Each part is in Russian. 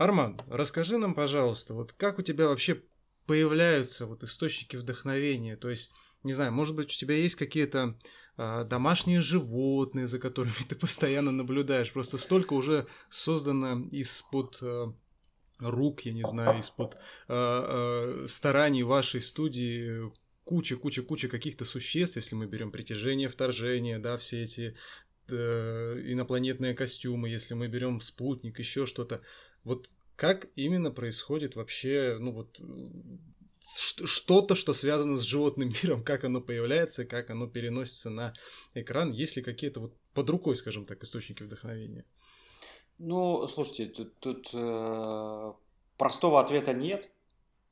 Арман, расскажи нам, пожалуйста, вот как у тебя вообще появляются вот источники вдохновения? То есть, не знаю, может быть, у тебя есть какие-то э, домашние животные, за которыми ты постоянно наблюдаешь? Просто столько уже создано из-под э, рук, я не знаю, из-под э, э, стараний вашей студии куча, куча, куча каких-то существ, если мы берем притяжение, вторжение, да, все эти э, инопланетные костюмы, если мы берем спутник, еще что-то. Вот как именно происходит вообще, ну вот что-то, что связано с животным миром, как оно появляется, как оно переносится на экран, есть ли какие-то вот под рукой, скажем так, источники вдохновения? Ну, слушайте, тут, тут э, простого ответа нет,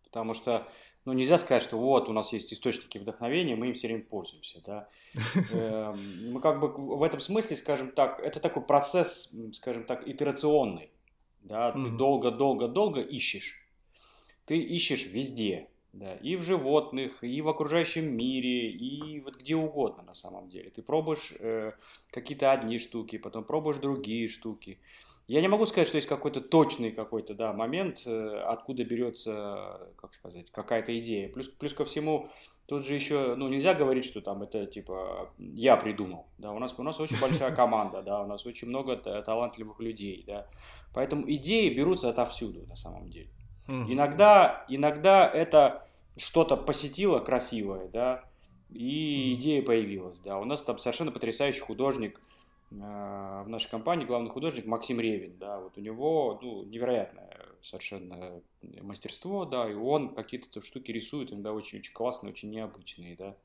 потому что ну, нельзя сказать, что вот у нас есть источники вдохновения, мы им все время пользуемся, да. Эм, мы как бы в этом смысле, скажем так, это такой процесс, скажем так, итерационный, да, ты долго-долго-долго ищешь, ты ищешь везде, да, и в животных, и в окружающем мире, и вот где угодно на самом деле. Ты пробуешь э, какие-то одни штуки, потом пробуешь другие штуки. Я не могу сказать, что есть какой-то точный какой-то да, момент, э, откуда берется, как сказать, какая-то идея. Плюс, плюс ко всему, тут же еще, ну, нельзя говорить, что там это типа я придумал. Да, у нас, у нас очень большая команда, да, у нас очень много талантливых людей, да. Поэтому идеи берутся отовсюду, на самом деле. Иногда, иногда это что-то посетило красивое, да, и идея появилась, да. У нас там совершенно потрясающий художник, в нашей компании главный художник Максим Ревин, да, вот у него, ну, невероятное совершенно мастерство, да, и он какие-то штуки рисует, иногда очень-очень классные, очень необычные, да.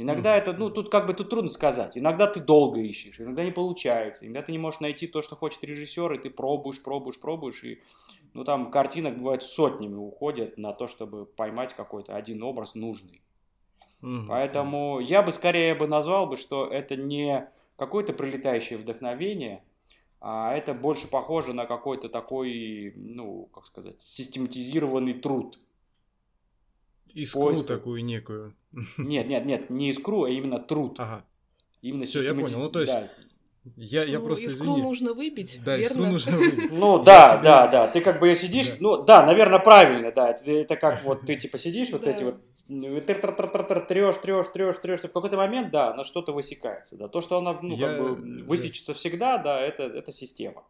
Иногда mm-hmm. это, ну, тут как бы тут трудно сказать. Иногда ты долго ищешь, иногда не получается, иногда ты не можешь найти то, что хочет режиссер, и ты пробуешь, пробуешь, пробуешь, и, ну, там картинок бывает сотнями уходят на то, чтобы поймать какой-то один образ нужный. Mm-hmm. Поэтому я бы скорее бы назвал бы, что это не какое-то прилетающее вдохновение, а это больше похоже на какой-то такой, ну, как сказать, систематизированный труд. Искру поиска. такую некую. Нет, нет, нет, не искру, а именно труд. Ага. Именно Все, системати... я понял. Ну, то есть, да. Я, я ну, просто искру извини. нужно выбить, да, верно? искру нужно выбить. Ну да, да, да. Ты как бы сидишь, ну да, наверное, правильно, да. Это как вот ты типа сидишь, вот эти вот трешь, трешь, трешь, трешь, в какой-то момент, да, на что-то высекается, да. То, что она, ну, как бы высечется всегда, да, это, это система.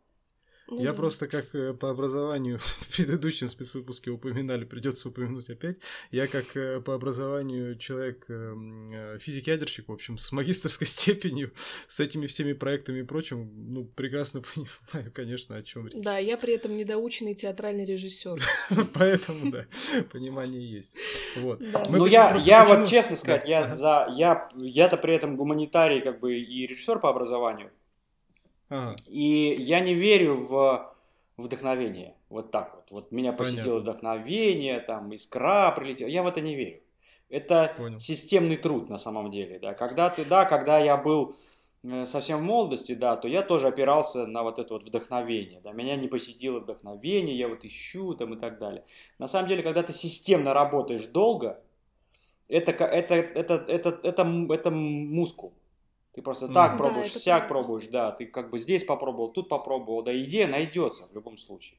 Ну, Я да. просто как э, по образованию в предыдущем спецвыпуске упоминали, придется упомянуть опять. Я как э, по образованию человек эм, э, физик-ядерщик, в общем, с магистрской степенью, с этими всеми проектами и прочим, ну, прекрасно понимаю, конечно, о чем речь. Да, я при этом недоученный театральный режиссер. Поэтому, да, понимание есть. Вот. Ну, я, я вот честно сказать, я за, я, я-то при этом гуманитарий, как бы, и режиссер по образованию. Ага. И я не верю в вдохновение. Вот так вот. Вот меня посетило Понятно. вдохновение, там искра прилетела. Я в это не верю. Это Понял. системный труд на самом деле. Да. Когда ты, да, когда я был э, совсем в молодости, да, то я тоже опирался на вот это вот вдохновение. Да. Меня не посетило вдохновение, я вот ищу там и так далее. На самом деле, когда ты системно работаешь долго, это, это, это, это, это, это, это мускул. Ты просто mm. так пробуешь, да, сяк пробуешь, да, ты как бы здесь попробовал, тут попробовал, да, идея найдется в любом случае.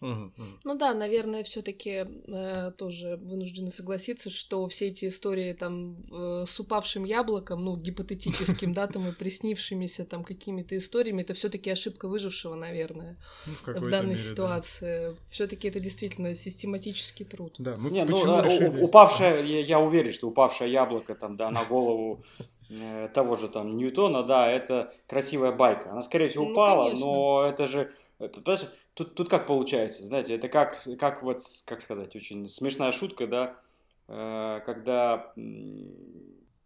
Ну да, наверное, все-таки э, тоже вынуждены согласиться, что все эти истории там э, с упавшим яблоком, ну гипотетическим, да, там и приснившимися там какими-то историями, это все-таки ошибка выжившего, наверное, ну, в, в данной мере, ситуации. Да. Все-таки это действительно систематический труд. Да, мы Не, ну, а, решили... упавшее, я, я уверен, что упавшее яблоко там, да, на голову Э, того же там Ньютона, да, это красивая байка. Она, скорее всего, ну, упала, конечно. но это же... Понимаешь, тут, тут как получается, знаете, это как, как вот, как сказать, очень смешная шутка, да, э, когда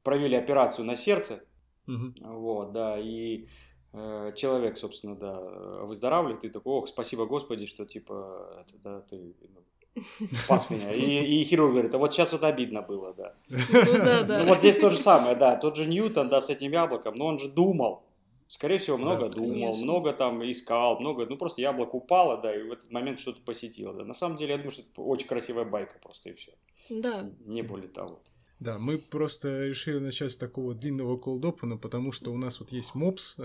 провели операцию на сердце, угу. вот, да, и э, человек, собственно, да, выздоравливает, и такой, ох, спасибо Господи, что, типа, это, да, ты ну, спас меня. И, и хирург говорит, а вот сейчас вот обидно было, да. Ну, да, да. Ну, вот здесь то же самое, да. Тот же Ньютон, да, с этим яблоком, но он же думал. Скорее всего, много да, думал, конечно. много там искал, много, ну просто яблоко упало, да, и в этот момент что-то посетило, да. На самом деле, я думаю, что это очень красивая байка просто, и все. Да. Не более того. Да, мы просто решили начать с такого длинного колдопана, потому что у нас вот есть мопс,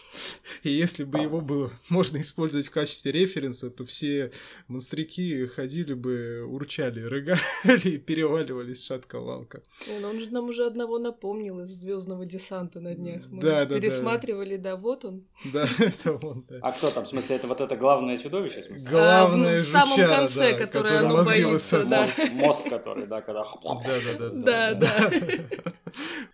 и если бы его было можно использовать в качестве референса, то все монстрики ходили бы, урчали, рыгали и переваливались шатка-валка. Ну он же нам уже одного напомнил из Звездного десанта на днях. Мы да, да, пересматривали, да. да, вот он. Да, это он, да. А кто там, в смысле, это вот это главное чудовище? Главное а, в, жучара, в самом конце, да, которое оно боится, да. Мозг, который, да, когда... Да, да, да да, да.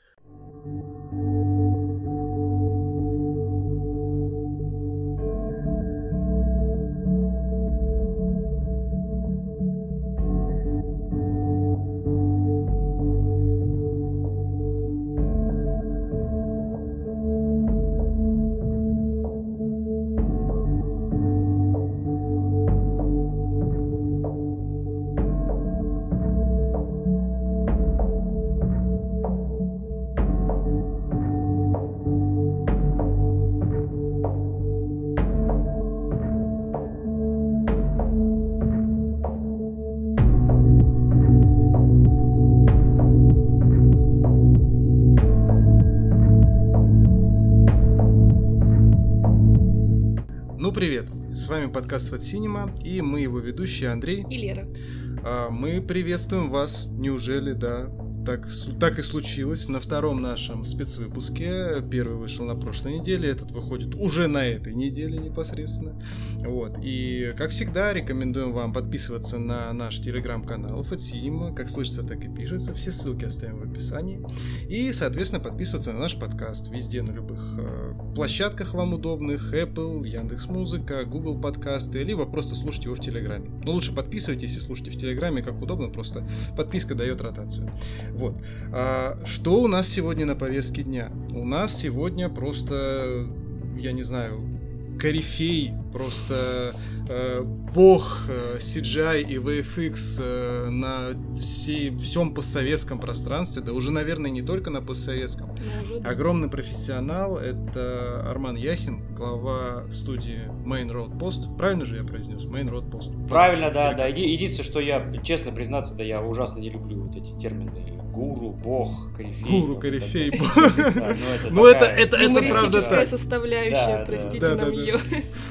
вами подкаст Фат Синема, и мы его ведущие Андрей. И Лера. А, мы приветствуем вас, неужели, да, так, так и случилось. На втором нашем спецвыпуске, первый вышел на прошлой неделе, этот выходит уже на этой неделе непосредственно. Вот. И, как всегда, рекомендуем вам подписываться на наш телеграм-канал Фатсинема, как слышится, так и пишется. Все ссылки оставим в описании. И, соответственно, подписываться на наш подкаст везде, на любых э, площадках вам удобных, Apple, Яндекс Музыка, Google подкасты, либо просто слушайте его в Телеграме. Но лучше подписывайтесь и слушайте в Телеграме, как удобно, просто подписка дает ротацию. Вот. А, что у нас сегодня на повестке дня? У нас сегодня просто, я не знаю, корифей, просто э, бог э, CGI и VFX э, на всей, всем постсоветском пространстве, да уже, наверное, не только на постсоветском. Огромный профессионал, это Арман Яхин, глава студии Main Road Post. Правильно же я произнес? Main Road Post. Правильно, да, да. Единственное, что я, честно признаться, да, я ужасно не люблю вот эти термины гуру, бог, корифей. Гуру, корифей, бог. Ну, это, это, это правда так. составляющая, простите нам ее.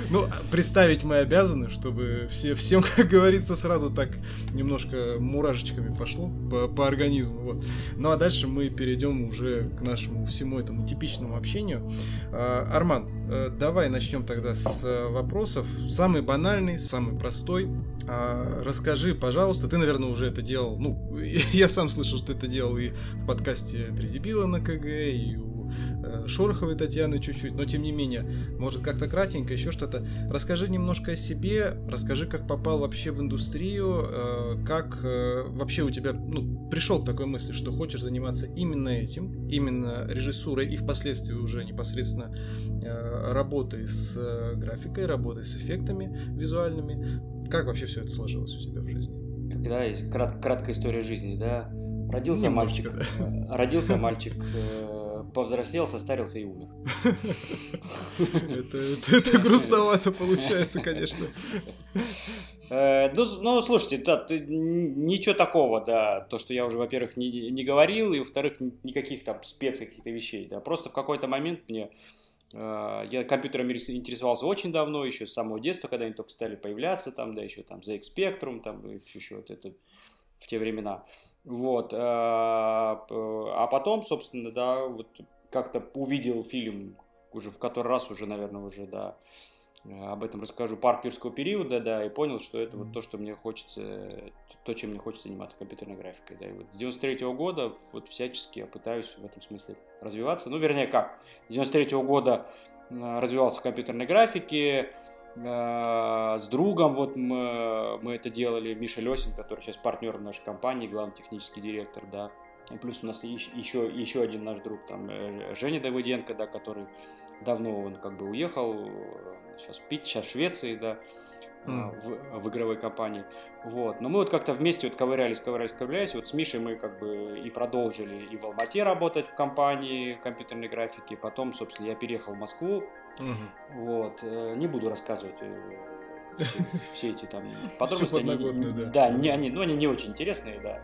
Ну, представить мы обязаны, чтобы все, всем, как говорится, сразу так немножко мурашечками пошло по, по организму. Вот. Ну, а дальше мы перейдем уже к нашему всему этому типичному общению. А, Арман, э, давай начнем тогда с э, вопросов. Самый банальный, самый простой. А, расскажи, пожалуйста, ты, наверное, уже это делал. Ну, я сам слышал, что ты это делал и в подкасте «Три дебила» на КГ, и у э, Шороховой Татьяны чуть-чуть, но тем не менее, может как-то кратенько, еще что-то. Расскажи немножко о себе, расскажи, как попал вообще в индустрию, э, как э, вообще у тебя ну, пришел к такой мысли, что хочешь заниматься именно этим, именно режиссурой и впоследствии уже непосредственно э, работой с графикой, работой с эффектами визуальными. Как вообще все это сложилось у тебя в жизни? Когда есть крат, краткая история жизни, да? Родился Немножечко, мальчик, да. родился мальчик, э, повзрослел, состарился и умер. Это, грустновато получается, конечно. Э, ну, ну, слушайте, да, ничего такого, да, то, что я уже, во-первых, не, не говорил, и, во-вторых, никаких там спец каких-то вещей, да, просто в какой-то момент мне э, я компьютером интересовался очень давно, еще с самого детства, когда они только стали появляться, там, да, еще там ZX Spectrum, там, еще вот это в те времена. Вот. Э, а потом, собственно, да, вот как-то увидел фильм уже в который раз уже, наверное, уже, да, об этом расскажу, парк юрского периода, да, и понял, что это вот то, что мне хочется, то, чем мне хочется заниматься компьютерной графикой, да, и вот с 93 -го года вот всячески я пытаюсь в этом смысле развиваться, ну, вернее, как, с 93 -го года развивался в компьютерной графике, с другом вот мы, мы это делали, Миша Лесин, который сейчас партнер нашей компании, главный технический директор, да. И плюс у нас еще, еще один наш друг, там, э, Женя Давыденко, да, который давно он как бы уехал, сейчас в Пит, сейчас в Швеции, да, mm. в, в игровой компании. Вот. Но мы вот как-то вместе вот ковырялись, ковырялись, ковырялись. Вот с Мишей мы как бы и продолжили и в Алмате работать в компании компьютерной графики. Потом, собственно, я переехал в Москву, Угу. Вот. Э, не буду рассказывать э, все, все эти там подробности. Они, да. Да, не, они, ну, они не очень интересные, да.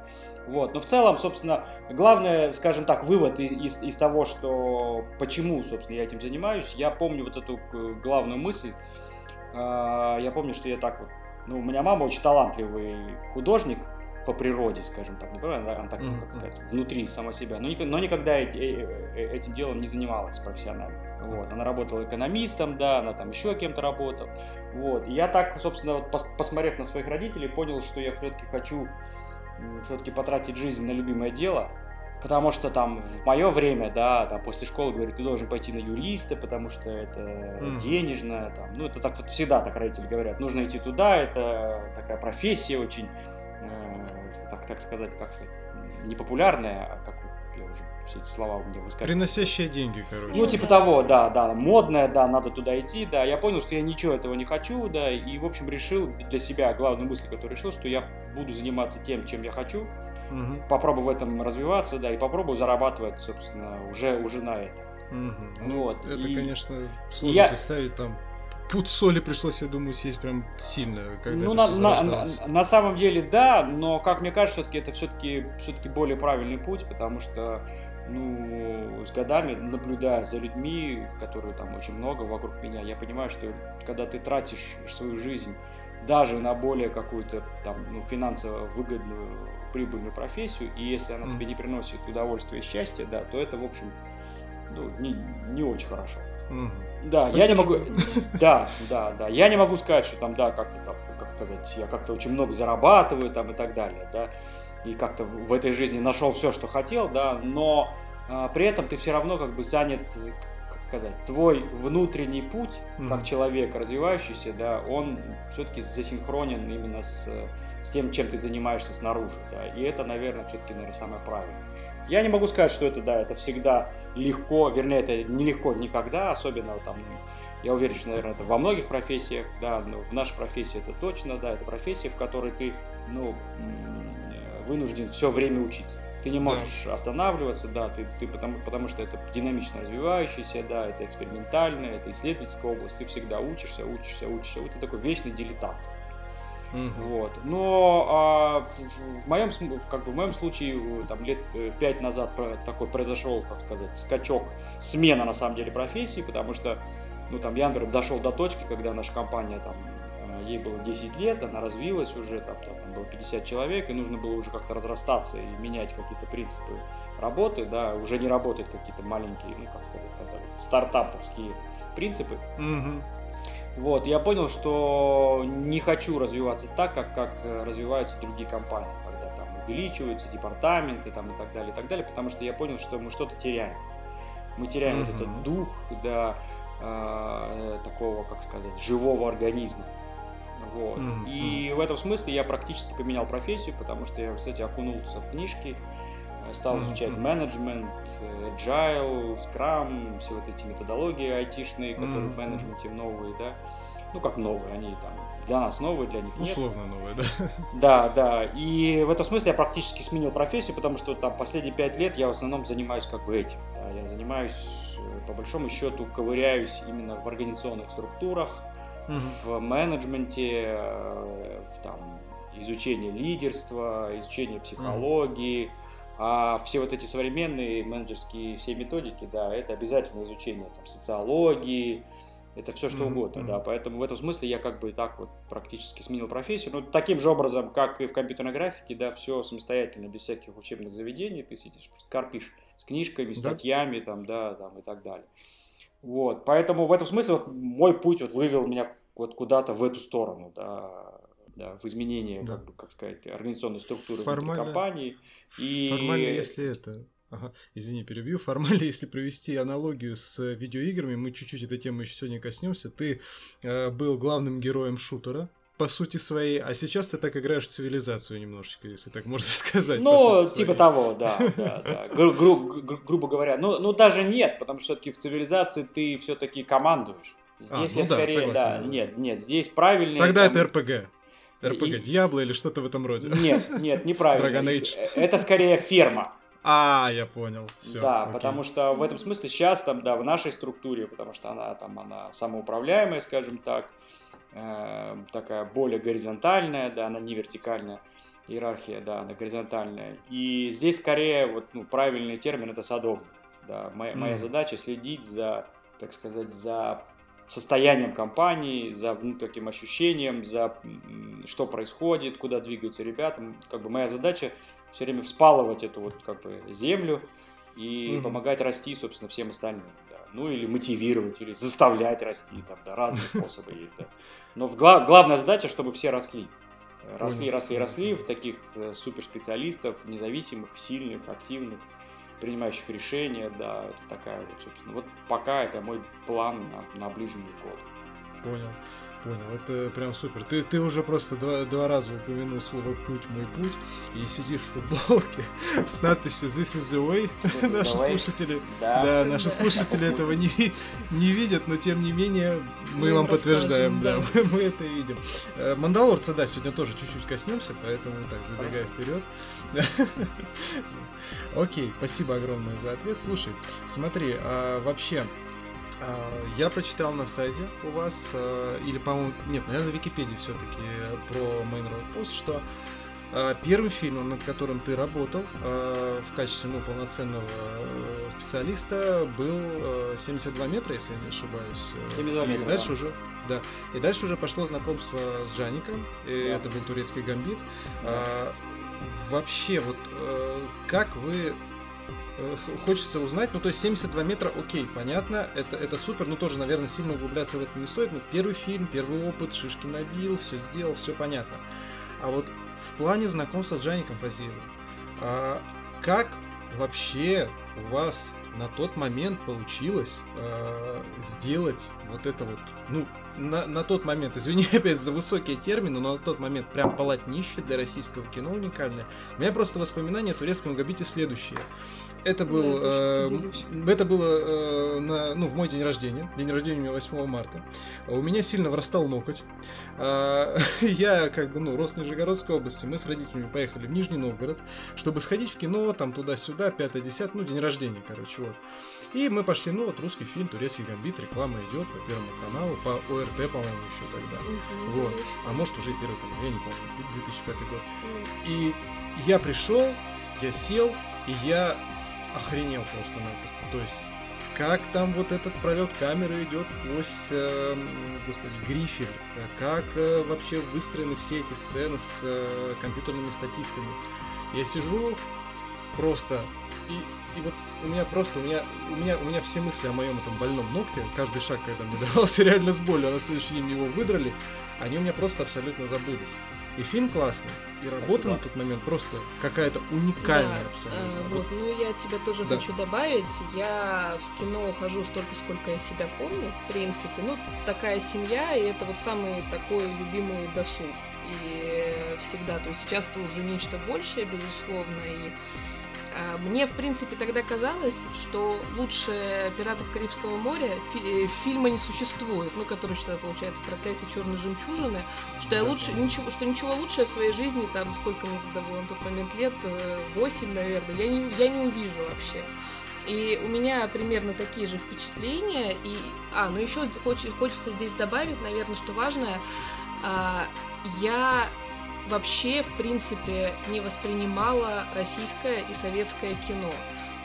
Вот. Но в целом, собственно, главное, скажем так, вывод из, из того, что почему, собственно, я этим занимаюсь, я помню вот эту главную мысль. А, я помню, что я так вот ну, у меня мама очень талантливый художник, по природе, скажем так, не по она, так, mm-hmm. как сказать, внутри сама себя, но, но никогда эти, э, э, этим делом не занималась профессионально. Вот. Она работала экономистом, да, она там еще кем-то работала. Вот. И я так, собственно, вот, пос посмотрев на своих родителей, понял, что я все-таки хочу все-таки потратить жизнь на любимое дело, потому что там в мое время, да, там после школы говорят, ты должен пойти на юриста, потому что это mm. денежно, там, ну это так вот всегда так родители говорят, нужно идти туда, это такая профессия очень так, так сказать, как сказать, непопулярная, а как я уже все эти слова у меня выскакивают. Приносящие деньги, короче. Ну, типа того, да, да, модная, да, надо туда идти, да. Я понял, что я ничего этого не хочу, да, и, в общем, решил для себя, главную мысль, которую решил, что я буду заниматься тем, чем я хочу, угу. попробую в этом развиваться, да, и попробую зарабатывать, собственно, уже, уже на это. Угу. Ну, вот. Это, и... конечно, сложно я... представить там пуд соли пришлось, я думаю, съесть прям сильно, когда Ну, на, на, на, на самом деле, да, но, как мне кажется, все-таки это все-таки все-таки более правильный путь, потому что, ну, с годами, наблюдая за людьми, которые там очень много вокруг меня, я понимаю, что когда ты тратишь свою жизнь даже на более какую-то там, ну, финансово выгодную, прибыльную профессию, и если она mm. тебе не приносит удовольствия и счастья, да, то это, в общем, ну, не, не очень хорошо. Mm. Да, я не могу. Да, да, да. Я не могу сказать, что там, да, как-то там, как сказать, я как-то очень много зарабатываю там и так далее, да. И как-то в этой жизни нашел все, что хотел, да, но а, при этом ты все равно как бы занят, как сказать, твой внутренний путь, как человек развивающийся, да, он все-таки засинхронен именно с, с тем, чем ты занимаешься снаружи, да. И это, наверное, все-таки, наверное, самое правильное. Я не могу сказать, что это, да, это всегда легко, вернее, это нелегко никогда, особенно там, я уверен, что, наверное, это во многих профессиях, да, но в нашей профессии это точно, да, это профессия, в которой ты, ну, вынужден все время учиться. Ты не можешь да. останавливаться, да, ты, ты потому, потому что это динамично развивающийся, да, это экспериментальная, это исследовательская область, ты всегда учишься, учишься, учишься, вот ты такой вечный дилетант. Mm-hmm. Вот. Но а, в, в моем как бы в моем случае там лет э, пять назад такой произошел, как сказать, скачок, смена на самом деле профессии, потому что ну там я, например, дошел до точки, когда наша компания там э, ей было 10 лет, она развилась уже, там, там было 50 человек, и нужно было уже как-то разрастаться и менять какие-то принципы работы, да, уже не работают какие-то маленькие, ну, как сказать, стартаповские принципы. Mm-hmm. Вот, я понял, что не хочу развиваться так, как, как э, развиваются другие компании, когда там увеличиваются департаменты там, и так далее, и так далее, потому что я понял, что мы что-то теряем. Мы теряем mm-hmm. вот этот дух, да, э, такого, как сказать, живого организма. Вот. Mm-hmm. И в этом смысле я практически поменял профессию, потому что я, кстати, окунулся в книжки, стал изучать mm-hmm. менеджмент, agile, scrum, все вот эти методологии айтишные, которые mm-hmm. в менеджменте новые, да. Ну, как новые, они там для нас новые, для них нет. Условно новые, да. Да, да. И в этом смысле я практически сменил профессию, потому что там последние пять лет я в основном занимаюсь как бы этим. Я занимаюсь, по большому счету, ковыряюсь именно в организационных структурах, mm-hmm. в менеджменте, э, в там изучении лидерства, изучение психологии, mm-hmm а все вот эти современные менеджерские все методики, да, это обязательно изучение там, социологии, это все что mm-hmm. угодно, да. Поэтому в этом смысле я как бы так вот практически сменил профессию. Ну, таким же образом, как и в компьютерной графике, да, все самостоятельно, без всяких учебных заведений, ты сидишь, просто карпишь с книжками, статьями, да? там, да, там и так далее. Вот, поэтому в этом смысле вот мой путь вот вывел меня вот куда-то в эту сторону, да, да, в изменении, да. как бы, как сказать, организационной структуры формально, компании. И... Формально, если это... Ага, извини, перебью. Формально, если провести аналогию с видеоиграми, мы чуть-чуть этой темы еще сегодня коснемся. Ты э, был главным героем шутера, по сути своей, а сейчас ты так играешь в цивилизацию немножечко, если так можно сказать. Ну, типа своей. того, да, да, да. Гру- гру- гру- грубо говоря. Ну, ну, даже нет, потому что все-таки в цивилизации ты все-таки командуешь. Здесь а, ну я да, скорее, согласен, да, да, нет, нет, здесь правильный. Тогда там... это РПГ. РПГ Диабло или что-то в этом роде. Нет, нет, неправильно. Dragon Age. Это скорее ферма. А, я понял. Все. Да, окей. потому что в этом смысле сейчас там, да, в нашей структуре, потому что она там, она самоуправляемая, скажем так, э, такая более горизонтальная, да, она не вертикальная иерархия, да, она горизонтальная. И здесь скорее вот ну, правильный термин это садовник. Да, моя, mm. моя задача следить за, так сказать, за состоянием компании, за внутренним ощущением, за что происходит, куда двигаются ребята. Как бы моя задача все время вспалывать эту вот как бы землю и mm-hmm. помогать расти, собственно, всем остальным. Да. Ну или мотивировать, или заставлять расти, там, да, разные способы есть, да. Но гла- главная задача, чтобы все росли. Росли, росли, росли в таких э, суперспециалистов, независимых, сильных, активных, принимающих решения, да, это такая вот, собственно, вот пока это мой план на, на ближний год. Понял. Понял, это прям супер. Ты, ты уже просто два, два раза упомянул слово «путь, мой путь» и сидишь в футболке с надписью «This is the way». Is наши the way. слушатели, Да. да, наши слушатели этого не, не видят, но тем не менее мы, Мы вам подтверждаем, да, мы, мы это видим. Э, Мандалорца, да, сегодня тоже чуть-чуть коснемся, поэтому так, забегая вперед. Окей, спасибо огромное за ответ. Слушай, смотри, а, вообще, а, я прочитал на сайте у вас, а, или, по-моему, нет, наверное, в Википедии все-таки про Main Road Post, что а, первым фильмом, над которым ты работал в качестве ну, полноценного э, специалиста, был э, 72 метра, если я не ошибаюсь. Э, 72 и метра, дальше да. уже, да. И дальше уже пошло знакомство с Джаником, и Да. это был турецкий гамбит. Да. Вообще, вот э, как вы э, хочется узнать, ну то есть 72 метра, окей, понятно, это, это супер, но тоже, наверное, сильно углубляться в это не стоит, но первый фильм, первый опыт, шишки набил, все сделал, все понятно. А вот в плане знакомства с Джаником Фазиевым, а, как вообще у вас на тот момент получилось а, сделать вот это вот, ну, на, на тот момент, извини опять за высокие термины, но на тот момент прям полотнище для российского кино уникальное. У меня просто воспоминания о турецком габите следующие. Это был, Да, э, это было э, на, ну, в мой день рождения. День рождения у меня 8 марта. У меня сильно врастал ноготь. А, Я как бы, ну, рос в Нижегородской области. Мы с родителями поехали в Нижний Новгород, чтобы сходить в кино, там туда-сюда, 5-10, ну, день рождения, короче, вот. И мы пошли, ну, вот русский фильм, турецкий гамбит, реклама идет по Первому каналу, по ОРТ, по-моему, еще тогда. Мгм, Вот. конечно. А может уже и первый канал, я не помню, 2005 год. М. И я пришел, я сел, и я охренел просто-напросто. То есть, как там вот этот пролет камеры идет сквозь, э, господи, грифель, как э, вообще выстроены все эти сцены с э, компьютерными статистами. Я сижу просто, и, и вот у меня просто, у меня, у меня, у меня все мысли о моем этом больном ногте, каждый шаг, когда мне давался реально с болью, а на следующий день его выдрали, они у меня просто абсолютно забылись. И фильм классный, и работа Спасибо. на тот момент просто какая-то уникальная Да, абсолютно. э, Вот ну я от себя тоже Да. хочу добавить. Я в кино хожу столько, сколько я себя помню, в принципе. Ну, такая семья, и это вот самый такой любимый досуг. И всегда, то есть сейчас это уже нечто большее, безусловно, и мне, в принципе, тогда казалось, что лучше «Пиратов Карибского моря» фи- э, фильма не существует, ну, который что получается «Проклятие черной жемчужины», что я лучше, ничего, что ничего лучше я в своей жизни, там, сколько мне тогда было на тот момент лет, э, 8, наверное, я не, я не увижу вообще. И у меня примерно такие же впечатления. И, а, ну еще хочется здесь добавить, наверное, что важное, а, я вообще, в принципе, не воспринимала российское и советское кино.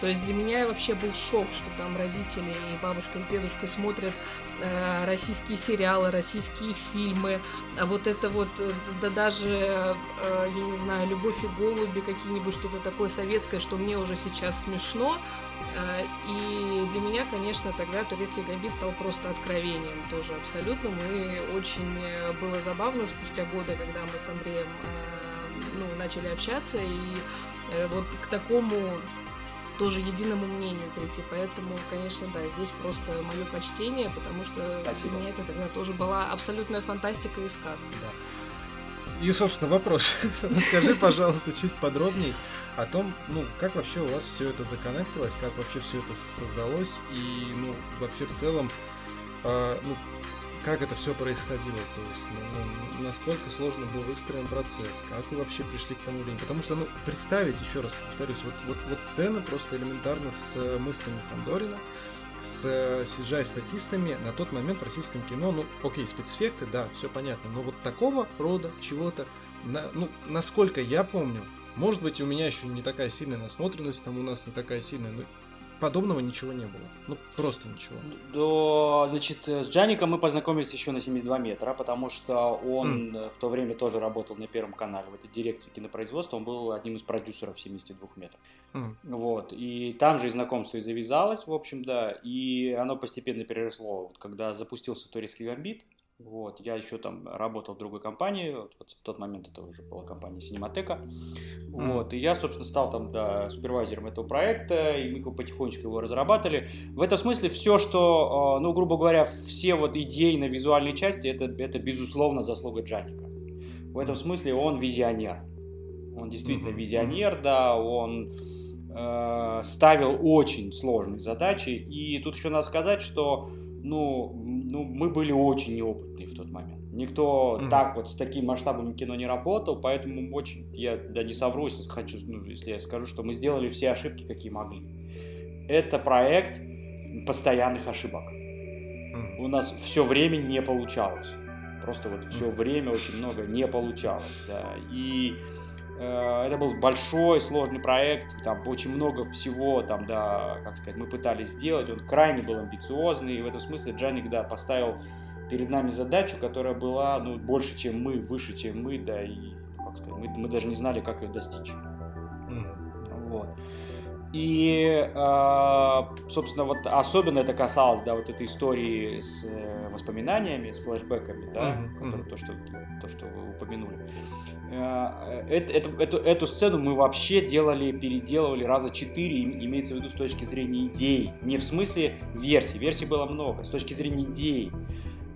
То есть для меня вообще был шок, что там родители и бабушка с дедушкой смотрят э, российские сериалы, российские фильмы, а вот это вот, э, да даже, э, я не знаю, «Любовь и голуби», какие-нибудь что-то такое советское, что мне уже сейчас смешно. Э, И для меня, конечно, тогда турецкий гамбит стал просто откровением тоже абсолютно. Мы очень э, было забавно спустя годы, когда мы с Андреем э, ну, начали общаться, и э, вот к такому тоже единому мнению прийти. Поэтому, конечно, да, здесь просто мое почтение, потому что Спасибо. для меня это тогда тоже была абсолютная фантастика и сказка. И, собственно, вопрос. Расскажи, пожалуйста, чуть подробней о том, ну, как вообще у вас все это законнектилось, как вообще все это создалось, и, ну, вообще в целом, а, ну, как это все происходило, то есть ну, ну, насколько сложно был выстроен процесс, как вы вообще пришли к тому времени. Потому что, ну, представить, еще раз повторюсь, вот, вот, вот сцена просто элементарно с э, мыслями Фандорина, с CGI-статистами на тот момент в российском кино, ну, окей, спецэффекты, да, все понятно, но вот такого рода чего-то, на, ну, насколько я помню, может быть, у меня еще не такая сильная насмотренность, там у нас не такая сильная, но подобного ничего не было. Ну, просто ничего. До, значит, с Джаником мы познакомились еще на 72 метра, потому что он mm. в то время тоже работал на Первом канале в этой дирекции кинопроизводства. Он был одним из продюсеров 72 метров. Mm. Вот. И там же и знакомство и завязалось, в общем, да. И оно постепенно переросло. Вот, когда запустился турецкий гамбит, вот, я еще там работал в другой компании, вот, вот в тот момент это уже была компания Синематека, вот, и я, собственно, стал там, да, супервайзером этого проекта, и мы потихонечку его разрабатывали. В этом смысле все, что, а, ну, грубо говоря, все вот идейно-визуальные части, это, это безусловно заслуга Джаника. В этом смысле он визионер. Он действительно визионер, да, он э, ставил очень сложные задачи, и тут еще надо сказать, что ну, ну, мы были очень неопытные в тот момент. Никто mm-hmm. так вот с таким масштабом кино не работал, поэтому очень, я да не совру, если хочу, ну, если я скажу, что мы сделали все ошибки, какие могли. Это проект постоянных ошибок. Mm-hmm. У нас все время не получалось. Просто вот все mm-hmm. время очень много не получалось, да. И это был большой, сложный проект, там очень много всего, там, да, как сказать, мы пытались сделать, он крайне был амбициозный, и в этом смысле Джаник, да, поставил перед нами задачу, которая была, ну, больше, чем мы, выше, чем мы, да, и, ну, как сказать, мы, мы даже не знали, как ее достичь. Mm. Вот. И, э, собственно, вот особенно это касалось, да, вот этой истории с э, воспоминаниями, с флешбеками, да, mm-hmm. которые, то, что, то, что вы упомянули. Э, эту, эту, эту сцену мы вообще делали, переделывали раза четыре, имеется в виду с точки зрения идей. Не в смысле версий, версий было много, с точки зрения идей.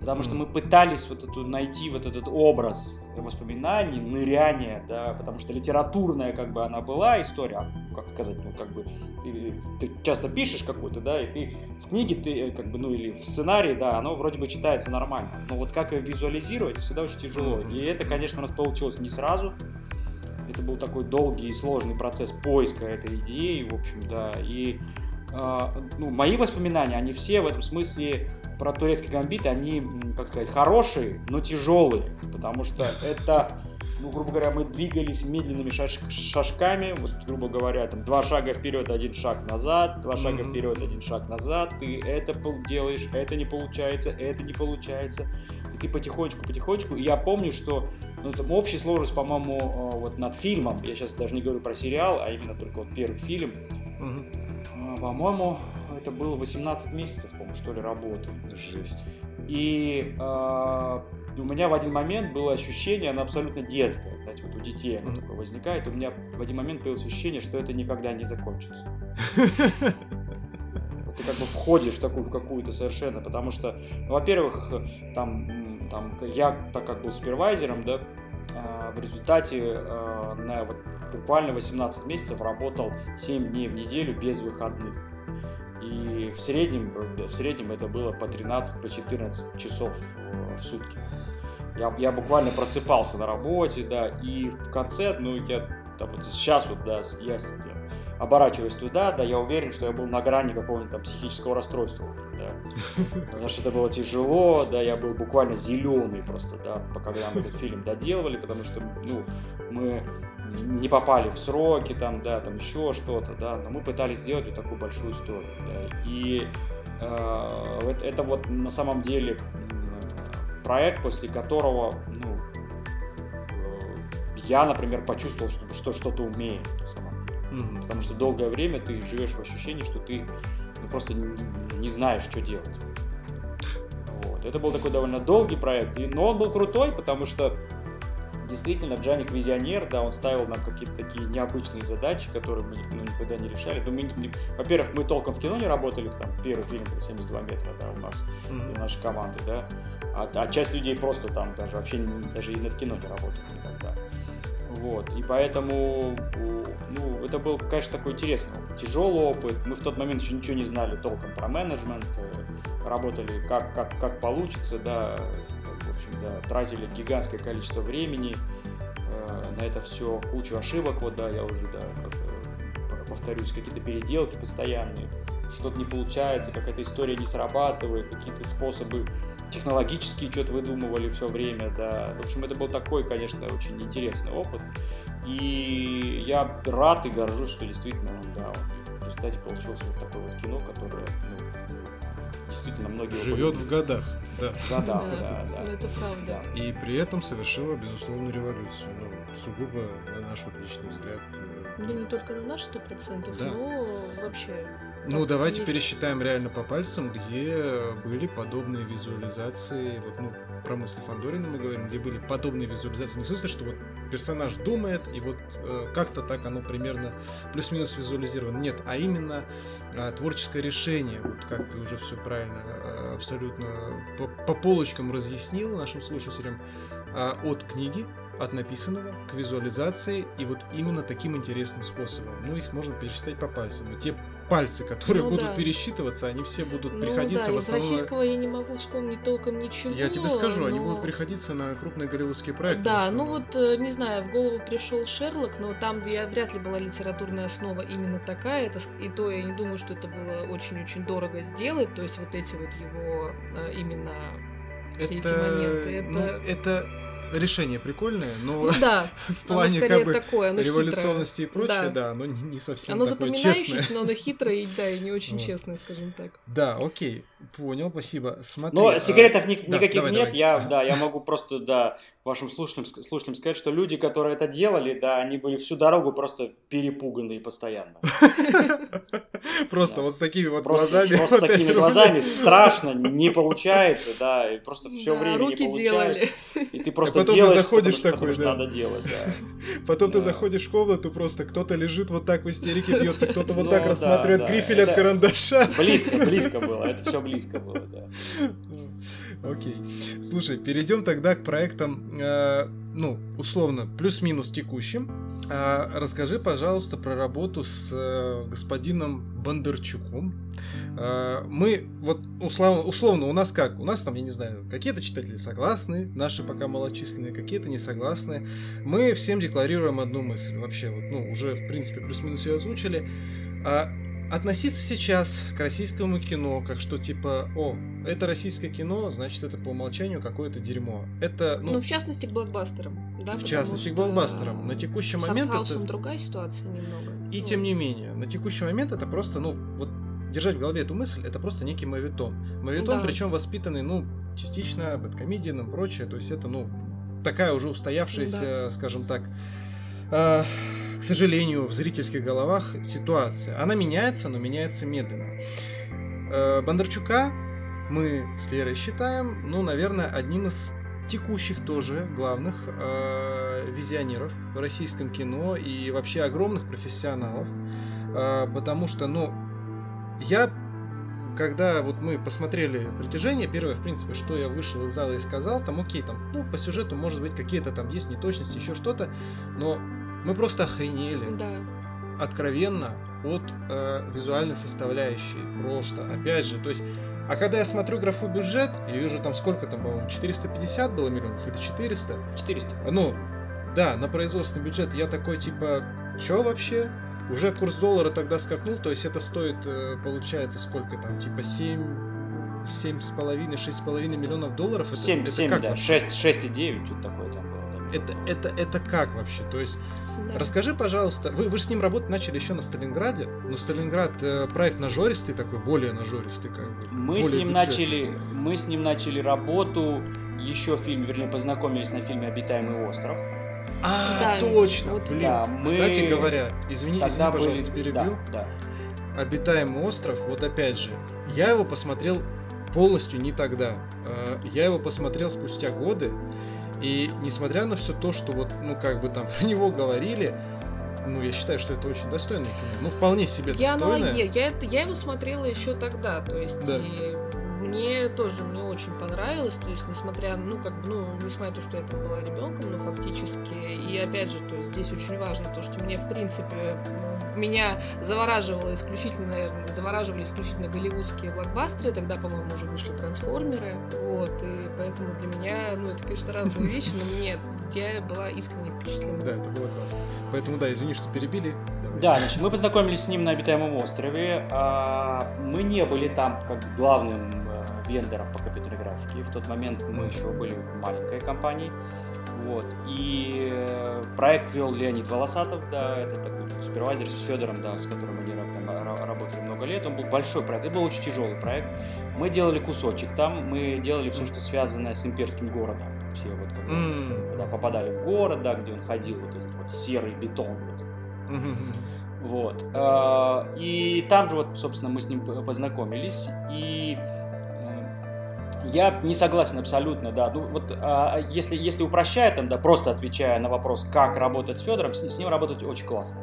Потому что мы пытались вот эту найти вот этот образ воспоминаний, ныряния, да, потому что литературная как бы она была история, а, как сказать, ну как бы ты, ты часто пишешь какую-то, да, и ты в книге ты э, как бы, ну или в сценарии, да, оно вроде бы читается нормально, но вот как ее визуализировать всегда очень тяжело. И это, конечно, у нас получилось не сразу. Это был такой долгий и сложный процесс поиска этой идеи, в общем, да, и ну, мои воспоминания, они все в этом смысле про турецкий гамбит, они, как сказать, хорошие, но тяжелые, потому что это, ну, грубо говоря, мы двигались медленными шаш шажками, вот, грубо говоря, там, два шага вперед, один шаг назад, два шага mm-hmm. вперед, один шаг назад, ты это делаешь, это не получается, это не получается, и ты потихонечку, потихонечку, и я помню, что, ну, там, общая сложность, по-моему, а, вот над фильмом, я сейчас даже не говорю про сериал, а именно только вот первый фильм, mm-hmm по-моему, это было 18 месяцев, по-моему, что ли, работы. Жесть. И э, у меня в один момент было ощущение, оно абсолютно детское, знаете, вот у детей оно mm-hmm. такое возникает, у меня в один момент появилось ощущение, что это никогда не закончится. ты как бы входишь в такую в какую-то совершенно, потому что, ну, во-первых, там, там я так как был супервайзером, да, в результате а, на вот буквально 18 месяцев работал 7 дней в неделю без выходных. И в среднем, в среднем это было по 13, по 14 часов э, в сутки. Я, я буквально просыпался на работе, да, и в конце, ну, я да, вот сейчас вот, да, я, я оборачиваясь туда, да, я уверен, что я был на грани какого-нибудь там психического расстройства, да, потому что это было тяжело, да, я был буквально зеленый просто, да, когда мы этот фильм доделывали, потому что, ну, мы не попали в сроки, там, да, там еще что-то, да, но мы пытались сделать вот такую большую историю, да, и э, это, это вот на самом деле проект, после которого, ну, э, я, например, почувствовал, что, что что-то умею, на самом Mm-hmm. Потому что долгое время ты живешь в ощущении, что ты ну, просто не, не знаешь, что делать. Вот. Это был такой довольно долгий проект, но он был крутой, потому что действительно Джаник визионер, да, он ставил нам какие-то такие необычные задачи, которые мы ну, никогда не решали. Мы, не, во-первых, мы толком в кино не работали, там первый фильм 72 метра, да, у нас, mm-hmm. у нашей команды, да, а, а часть людей просто там даже вообще даже и над кино не работали никогда. Вот, и поэтому, ну, это был, конечно, такой интересный, тяжелый опыт. Мы в тот момент еще ничего не знали толком про менеджмент, э, работали как, как, как получится, да, в общем, да, тратили гигантское количество времени э, на это все, кучу ошибок, вот, да, я уже, да, как, повторюсь, какие-то переделки постоянные, что-то не получается, какая-то история не срабатывает, какие-то способы технологические что-то выдумывали все время, да. В общем, это был такой, конечно, очень интересный опыт. И я рад и горжусь, что действительно, да, в результате получилось вот такое вот кино, которое, ну, действительно многие... Живет в годах, да. Да, да, да, да, Это правда. И при этом совершила, безусловно, революцию. Ну, сугубо, на наш вот личный взгляд. Э, ну, не только на наш сто процентов, да. но вообще ну, давайте есть... пересчитаем реально по пальцам, где были подобные визуализации. Вот, ну, про мысли Фандорина мы говорим, где были подобные визуализации. Не в смысле, что вот персонаж думает, и вот э, как-то так оно примерно плюс-минус визуализировано. Нет, а именно э, творческое решение. Вот как ты уже все правильно, э, абсолютно по, по полочкам разъяснил нашим слушателям э, от книги от написанного к визуализации и вот именно таким интересным способом. Ну, их можно пересчитать по пальцам. И те пальцы, которые ну, будут да. пересчитываться, они все будут ну, приходиться да, в основном... Из российского я не могу вспомнить толком ничего. Я тебе скажу, но... они будут приходиться на крупные голливудские проекты. Да, ну вот, э, не знаю, в голову пришел Шерлок, но там вряд ли была литературная основа именно такая. Это, и то я не думаю, что это было очень-очень дорого сделать. То есть вот эти вот его э, именно все это, эти моменты. Это... Ну, это решение прикольное, но ну, да, в плане как бы такое, революционности хитрое. и прочее, да, да оно не, не совсем оно такое запоминающееся, но оно хитрое и, да, и не очень вот. честное, скажем так. Да, окей, понял, спасибо. Смотри, но секретов ни, да, никаких давай, нет, давай. я, да, я могу просто, да, вашим слушателям, слушателям сказать, что люди, которые это делали, да, они были всю дорогу просто перепуганы постоянно. Просто вот с такими вот глазами. Просто с такими глазами страшно, не получается, да, и просто все время не получается. И ты просто потом делаешь, ты заходишь потому, такой, да. надо делать, да. Потом ты заходишь в комнату, просто кто-то лежит вот так в истерике бьется, кто-то вот ну, так рассматривает грифель от карандаша. Близко, близко было, это все близко было, да. Окей. Слушай, перейдем тогда к проектам, э, ну, условно, плюс-минус текущим. Э, расскажи, пожалуйста, про работу с э, господином Бондарчуком. Э, мы, вот, условно, условно, у нас как? У нас там, я не знаю, какие-то читатели согласны, наши пока малочисленные, какие-то не согласны. Мы всем декларируем одну мысль. Вообще, вот, ну, уже, в принципе, плюс-минус ее озвучили. А относиться сейчас к российскому кино, как что типа, о, это российское кино, значит это по умолчанию какое-то дерьмо. Это, ну, ну в частности к блокбастерам, да? В частности к блокбастерам. На текущий момент это другая ситуация немного. И ну. тем не менее, на текущий момент это просто, ну, вот держать в голове эту мысль, это просто некий мавитон. Мавитон, да. причем воспитанный, ну, частично бэткомедианом, прочее, то есть это, ну, такая уже устоявшаяся, да. скажем так, э, сожалению, в зрительских головах ситуация. Она меняется, но меняется медленно. Э, Бондарчука мы с Лерой считаем, ну, наверное, одним из текущих тоже главных э, визионеров в российском кино и вообще огромных профессионалов, э, потому что, ну, я когда вот мы посмотрели притяжение, первое, в принципе, что я вышел из зала и сказал, там, окей, там, ну, по сюжету, может быть, какие-то там есть неточности, еще что-то, но мы просто охренели. Да. Откровенно от э, визуальной составляющей. Просто, опять же, то есть а когда я смотрю графу бюджет, я вижу там сколько там, по-моему, 450 было миллионов или 400? 400. Ну, да, на производственный бюджет я такой, типа, чё вообще? Уже курс доллара тогда скакнул, то есть это стоит, э, получается, сколько там, типа 7, 7,5, 6,5 миллионов долларов? Это, 7, это 7 как да, 6, 6,9, что-то такое там было. Да. Это, это, это как вообще? То есть да. Расскажи, пожалуйста, вы, вы же с ним работать начали еще на Сталинграде, но Сталинград э, проект нажористый такой, более нажористый как бы. Мы с ним начали, мы с ним начали работу еще фильм, вернее, познакомились на фильме "Обитаемый остров". А, да, точно, вот, блин. Да, мы... Кстати говоря, извините, извини, пожалуйста, были... перебью. Да, да. Обитаемый остров, вот опять же, я его посмотрел полностью не тогда. Э, я его посмотрел спустя годы, и несмотря на все то, что вот, ну, как бы там про него говорили, ну, я считаю, что это очень достойное кино. Ну, вполне себе я достойное. Я, я, я его смотрела еще тогда, то есть да. и мне тоже мне очень понравилось, то есть несмотря, ну, как бы, ну, несмотря на то, что я там была ребенком, но фактически, и опять же, то есть здесь очень важно то, что мне, в принципе, меня завораживало исключительно, наверное, завораживали исключительно голливудские блокбастеры, тогда, по-моему, уже вышли трансформеры, вот, и поэтому для меня, ну, это, конечно, разные вещи, но нет, я была искренне впечатлена. Да, это было классно. Поэтому, да, извини, что перебили. Давай. Да, значит, мы познакомились с ним на обитаемом острове. А, мы не были там как главным э, вендором по компьютерной графике. В тот момент мы еще были маленькой компанией. Вот. И э, проект вел Леонид Волосатов, да, это такой супервайзер с Федором, да, с которым они там, работали много лет. Он был большой проект, это был очень тяжелый проект. Мы делали кусочек там, мы делали все, что связано с имперским городом. Все вот когда, mm. когда попадали в город, да, где он ходил, вот этот вот серый бетон. Вот. Mm-hmm. Вот. А, и там же вот, собственно, мы с ним познакомились. И я не согласен абсолютно, да. Ну вот а, если, если упрощая, там, да, просто отвечая на вопрос, как работать с Федором, с, с ним работать очень классно.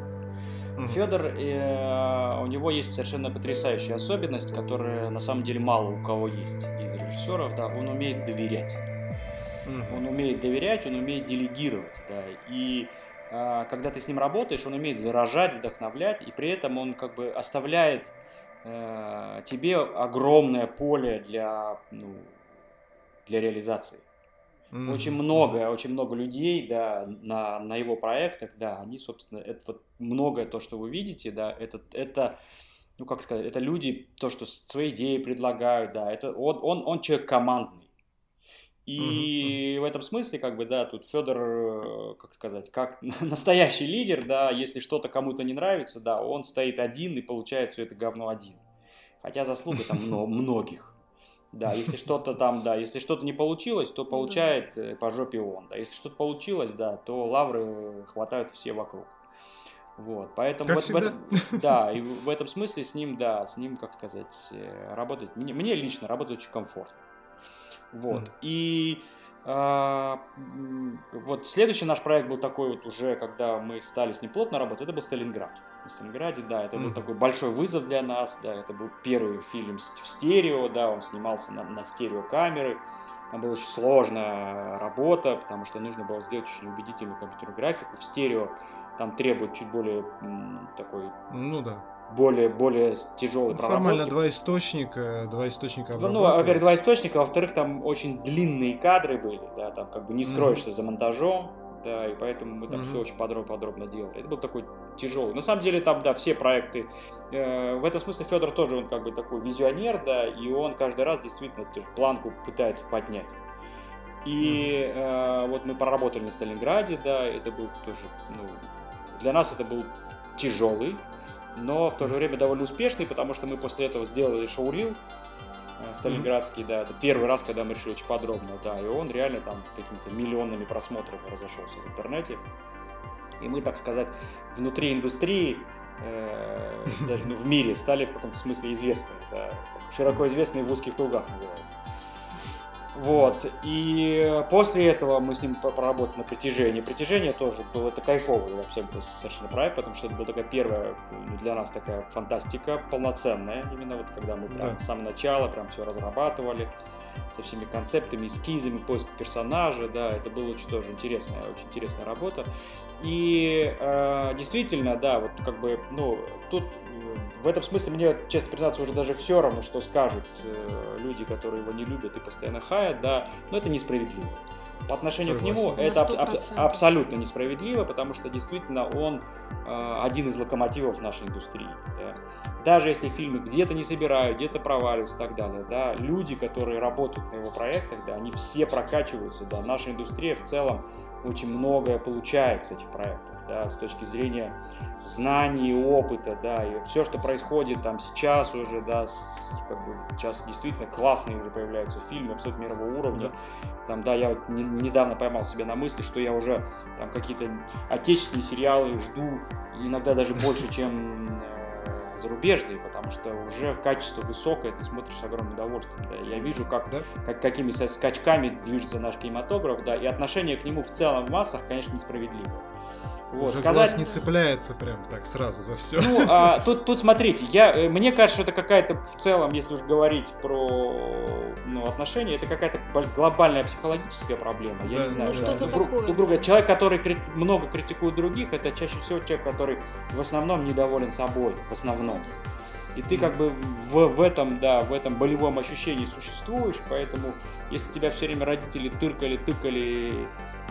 Mm-hmm. Федор, э, у него есть совершенно потрясающая особенность, которая на самом деле мало у кого есть из режиссеров, да, он умеет доверять. Mm-hmm. Он умеет доверять, он умеет делегировать, да, и э, когда ты с ним работаешь, он умеет заражать, вдохновлять, и при этом он как бы оставляет э, тебе огромное поле для, ну, для реализации. Mm-hmm. Очень много, очень много людей, да, на, на его проектах, да, они, собственно, это вот многое то, что вы видите, да, это, это, ну, как сказать, это люди, то, что свои идеи предлагают, да, это он, он, он человек командный. И mm-hmm. в этом смысле, как бы, да, тут Федор, э, как сказать, как настоящий лидер, да, если что-то кому-то не нравится, да, он стоит один и получает все это говно один. Хотя заслуга там многих. Да, если что-то там, да, если что-то не получилось, то получает э, по жопе он. Да, если что-то получилось, да, то лавры хватают все вокруг. Вот, поэтому как в, в этом, да, и в этом смысле с ним, да, с ним, как сказать, э, работать, мне, мне лично работать очень комфортно. Вот, mm. и а, вот следующий наш проект был такой вот уже, когда мы стали с ним плотно работать, это был Сталинград. В Сталинграде, да, это mm. был такой большой вызов для нас, да, это был первый фильм в стерео, да, он снимался на, на стереокамеры, там была очень сложная работа, потому что нужно было сделать очень убедительную компьютерную графику в стерео, там требует чуть более такой... Ну да. более, более тяжелый ну, Формально два источника, два источника Ну, во-первых, два источника, во-вторых, там очень длинные кадры были, да, там как бы не скроешься mm-hmm. за монтажом, да, и поэтому мы там mm-hmm. все очень подробно-подробно делали. Это был такой тяжелый. На самом деле там, да, все проекты. Э, в этом смысле Федор тоже, он как бы такой визионер, да, и он каждый раз действительно тоже планку пытается поднять. И э, вот мы проработали на Сталинграде, да, это был тоже, ну, для нас это был тяжелый но в то же время довольно успешный, потому что мы после этого сделали шоурил сталинградский, mm-hmm. да, это первый раз, когда мы решили очень подробно, да, и он реально там какими-то миллионными просмотрами разошелся в интернете. И мы, так сказать, внутри индустрии, э, даже ну, в мире стали в каком-то смысле известны, да, широко известные в узких кругах называется. Вот. И после этого мы с ним поработали на притяжении. Притяжение тоже было это кайфовый вообще был совершенно проект, потому что это была такая первая ну, для нас такая фантастика полноценная. Именно вот когда мы прям да. с самого начала прям все разрабатывали со всеми концептами, эскизами, поиск персонажа, да, это было очень тоже интересная, очень интересная работа. И э, действительно, да, вот как бы, ну, тут в этом смысле мне, честно признаться, уже даже все равно, что скажут э, люди, которые его не любят и постоянно хаят, да, но это несправедливо. По отношению Согласен. к нему это аб- аб- абсолютно несправедливо, потому что действительно он э, один из локомотивов нашей индустрии. Да. Даже если фильмы где-то не собирают, где-то проваливаются и так далее, да, люди, которые работают на его проектах, да, они все прокачиваются, да, наша индустрия в целом очень многое получает с этих проектов, да, с точки зрения знаний, опыта, да, и все, что происходит там сейчас уже, да, с, как бы сейчас действительно классные уже появляются фильмы абсолютно мирового уровня, да. там, да, я вот не, недавно поймал себя на мысли, что я уже там какие-то отечественные сериалы жду, иногда даже больше, чем э, зарубежные, потому что уже качество высокое, ты смотришь с огромным удовольствием. Да. Я вижу, как, да? как какими скачками движется наш кинематограф, да, и отношение к нему в целом в массах, конечно, несправедливо. Вот, Уже сказать... глаз не цепляется прям так сразу за все. Ну, а, тут, тут смотрите, я, э, мне кажется, что это какая-то в целом, если уж говорить про ну, отношения, это какая-то глобальная психологическая проблема. Я да, не знаю, ну, что да. Такое, друг, друга. Человек, который крит, много критикует других, это чаще всего человек, который в основном недоволен собой, в основном. И ты как бы в, в этом, да, в этом болевом ощущении существуешь, поэтому если тебя все время родители тыркали, тыкали,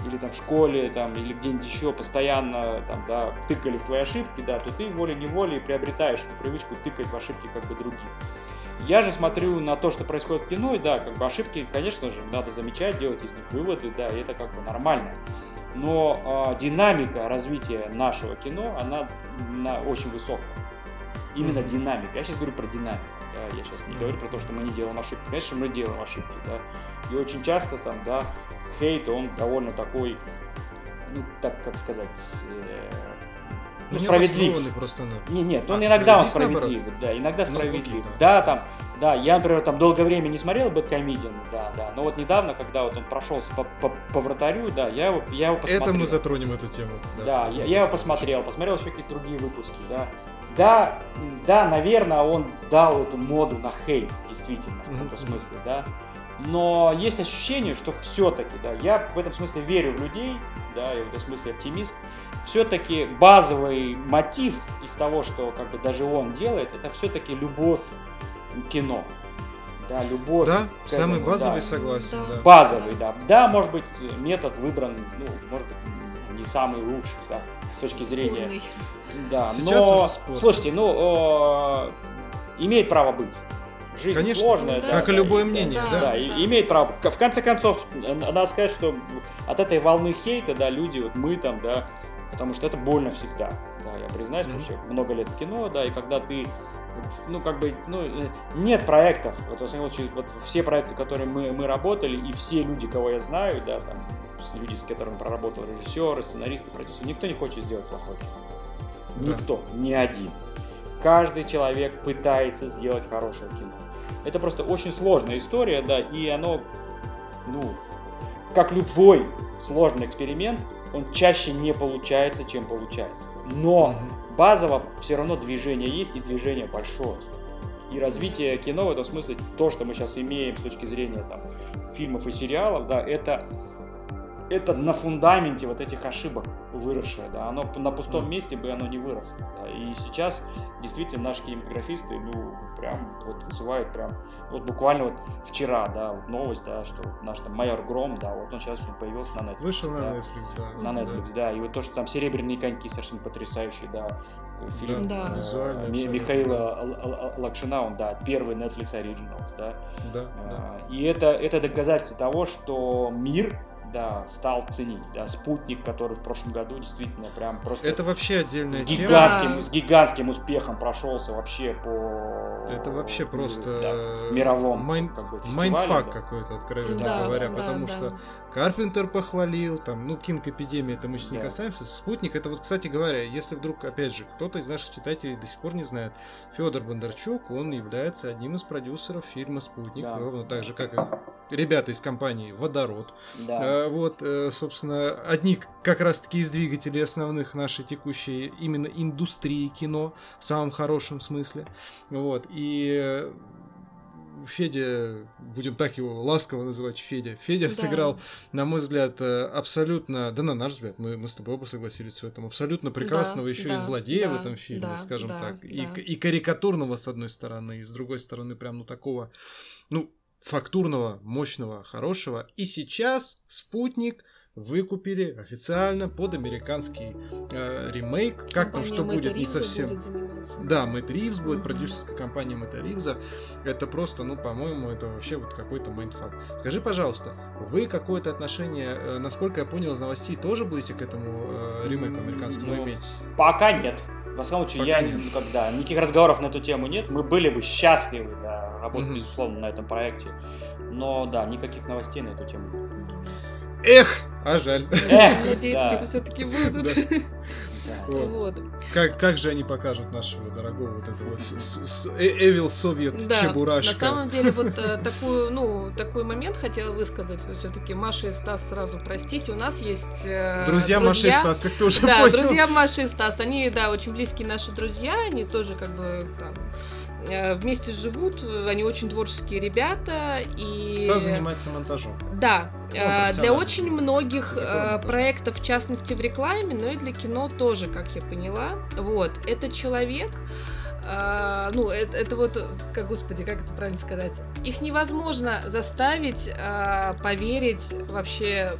или там в школе, там, или где-нибудь еще постоянно, там, да, тыкали в твои ошибки, да, то ты волей-неволей приобретаешь эту привычку тыкать в ошибки как бы других. Я же смотрю на то, что происходит в кино, и да, как бы ошибки, конечно же, надо замечать, делать из них выводы, да, и это как бы нормально. Но э, динамика развития нашего кино, она на, очень высокая. Именно mm-hmm. динамика. Я сейчас говорю про динамику. Да, я сейчас не говорю про то, что мы не делаем ошибки. Конечно, мы делаем ошибки, да. И очень часто там, да, хейт, он довольно такой, ну, так как сказать, э, ну, справедлив. просто на... Не, нет, он а, иногда он справедлив, да, иногда ну, справедлив. Ну, да. да, там, да, я, например, там долгое время не смотрел Бэткомедиан, да, да, но вот недавно, когда вот он прошелся по, по, по вратарю, да, я его, я его посмотрел. Это мы затронем эту тему. Да, да я, я его посмотрел, посмотрел еще какие-то другие выпуски, да. Да, да, наверное, он дал эту моду на хейт, действительно, в каком-то смысле, да. Но есть ощущение, что все-таки, да, я в этом смысле верю в людей, да, я в этом смысле оптимист. Все-таки базовый мотив из того, что как бы даже он делает, это все-таки любовь к кино. Да, любовь. Да, самый этому, базовый да. согласен. Да. Базовый, да. Да, может быть, метод выбран, ну, может быть, не самый лучший, да, с точки зрения. Спорный. Да, Сейчас но, слушайте, ну, э, имеет право быть. Жизнь Конечно, сложная, да, как да, и любое мнение, да. Да, да, и имеет право. В, в конце концов, надо сказать, что от этой волны хейта, да, люди, вот мы там, да, потому что это больно всегда. Да, я признаюсь, mm-hmm. потому что много лет в кино, да, и когда ты, ну, как бы, ну, нет проектов, вот, в основном, вот все проекты, которые мы, мы работали, и все люди, кого я знаю, да, там, люди, с которыми проработал режиссеры, сценаристы, продюсеры, никто не хочет сделать плохое кино. Никто, ни один. Каждый человек пытается сделать хорошее кино. Это просто очень сложная история, да, и оно, ну, как любой сложный эксперимент, он чаще не получается, чем получается. Но базово все равно движение есть, и движение большое. И развитие кино в этом смысле, то, что мы сейчас имеем с точки зрения там, фильмов и сериалов, да, это это на фундаменте вот этих ошибок выросшее, да, оно на пустом месте бы оно не выросло, да, и сейчас действительно наши кинематографисты, ну, прям вот вызывают прям, вот буквально вот вчера, да, вот новость, да, что наш там майор Гром, да, вот он сейчас появился на Netflix. Вышел да, на Netflix, да. На Netflix, да. да, и вот то, что там серебряные коньки совершенно потрясающие, да, фильм да. э, Михаила Лакшина, он, да, первый Netflix Originals, да. Да, да. И это, это доказательство того, что мир да, стал ценить. Да, спутник, который в прошлом году действительно прям просто... Это вообще отдельная с гигантским, тема. С гигантским успехом прошелся вообще по... Это вообще просто... Да, в мировом Mind... как бы, фестивале. Mindfuck да. какой-то, откровенно да, говоря, да, потому да. что Карпентер похвалил, там, ну, Кинг Эпидемия, это мы сейчас да. не касаемся. Спутник, это вот, кстати говоря, если вдруг, опять же, кто-то из наших читателей до сих пор не знает, Федор Бондарчук, он является одним из продюсеров фильма Спутник, да. ровно так же, как и ребята из компании Водород. Да. А, вот, э, собственно, одни как раз-таки из двигателей основных нашей текущей именно индустрии кино в самом хорошем смысле. Вот, и Федя, будем так его ласково называть Федя, Федя да. сыграл, на мой взгляд, э, абсолютно, да на наш взгляд, мы, мы с тобой оба согласились в этом, абсолютно прекрасного да, еще да, и злодея да, в этом фильме, да, скажем да, так, да. И, и карикатурного с одной стороны, и с другой стороны прям ну такого, ну фактурного, мощного, хорошего. И сейчас спутник выкупили официально под американский э, ремейк. Как компания там что Мэтта будет, не совсем. Будет да, Мэтт Ривз будет, mm-hmm. продюсерская компания Мэтта Ривза. Это просто, ну, по-моему, это вообще вот какой-то mindfuck. Скажи, пожалуйста, вы какое-то отношение, э, насколько я понял из новостей, тоже будете к этому э, ремейку американскому ну, иметь? Пока нет. В основном случае, я нет. Ну, когда никаких разговоров на эту тему нет. Мы были бы счастливы, да, работать, mm-hmm. безусловно, на этом проекте. Но да, никаких новостей на эту тему нет. Эх, а жаль. Эх, Надеяться, да. что все-таки будут. Да. Вот. вот. Как, как же они покажут нашего дорогого вот этого Evil Soviet да, Чебурашка? На самом деле, вот э, такую, ну, такой момент хотела высказать. Все-таки Маша и Стас сразу простите. У нас есть э, друзья, друзья Маша и Стас, как ты уже да, понял. Да, друзья Маша и Стас. Они, да, очень близкие наши друзья. Они тоже как бы там Э, вместе живут, они очень творческие ребята и... Сас занимается монтажом. Да, ну, для очень многих э, проектов, в частности в рекламе, но и для кино тоже, как я поняла. Вот, это человек, Uh, ну, это, это вот, как, господи, как это правильно сказать? Их невозможно заставить uh, поверить вообще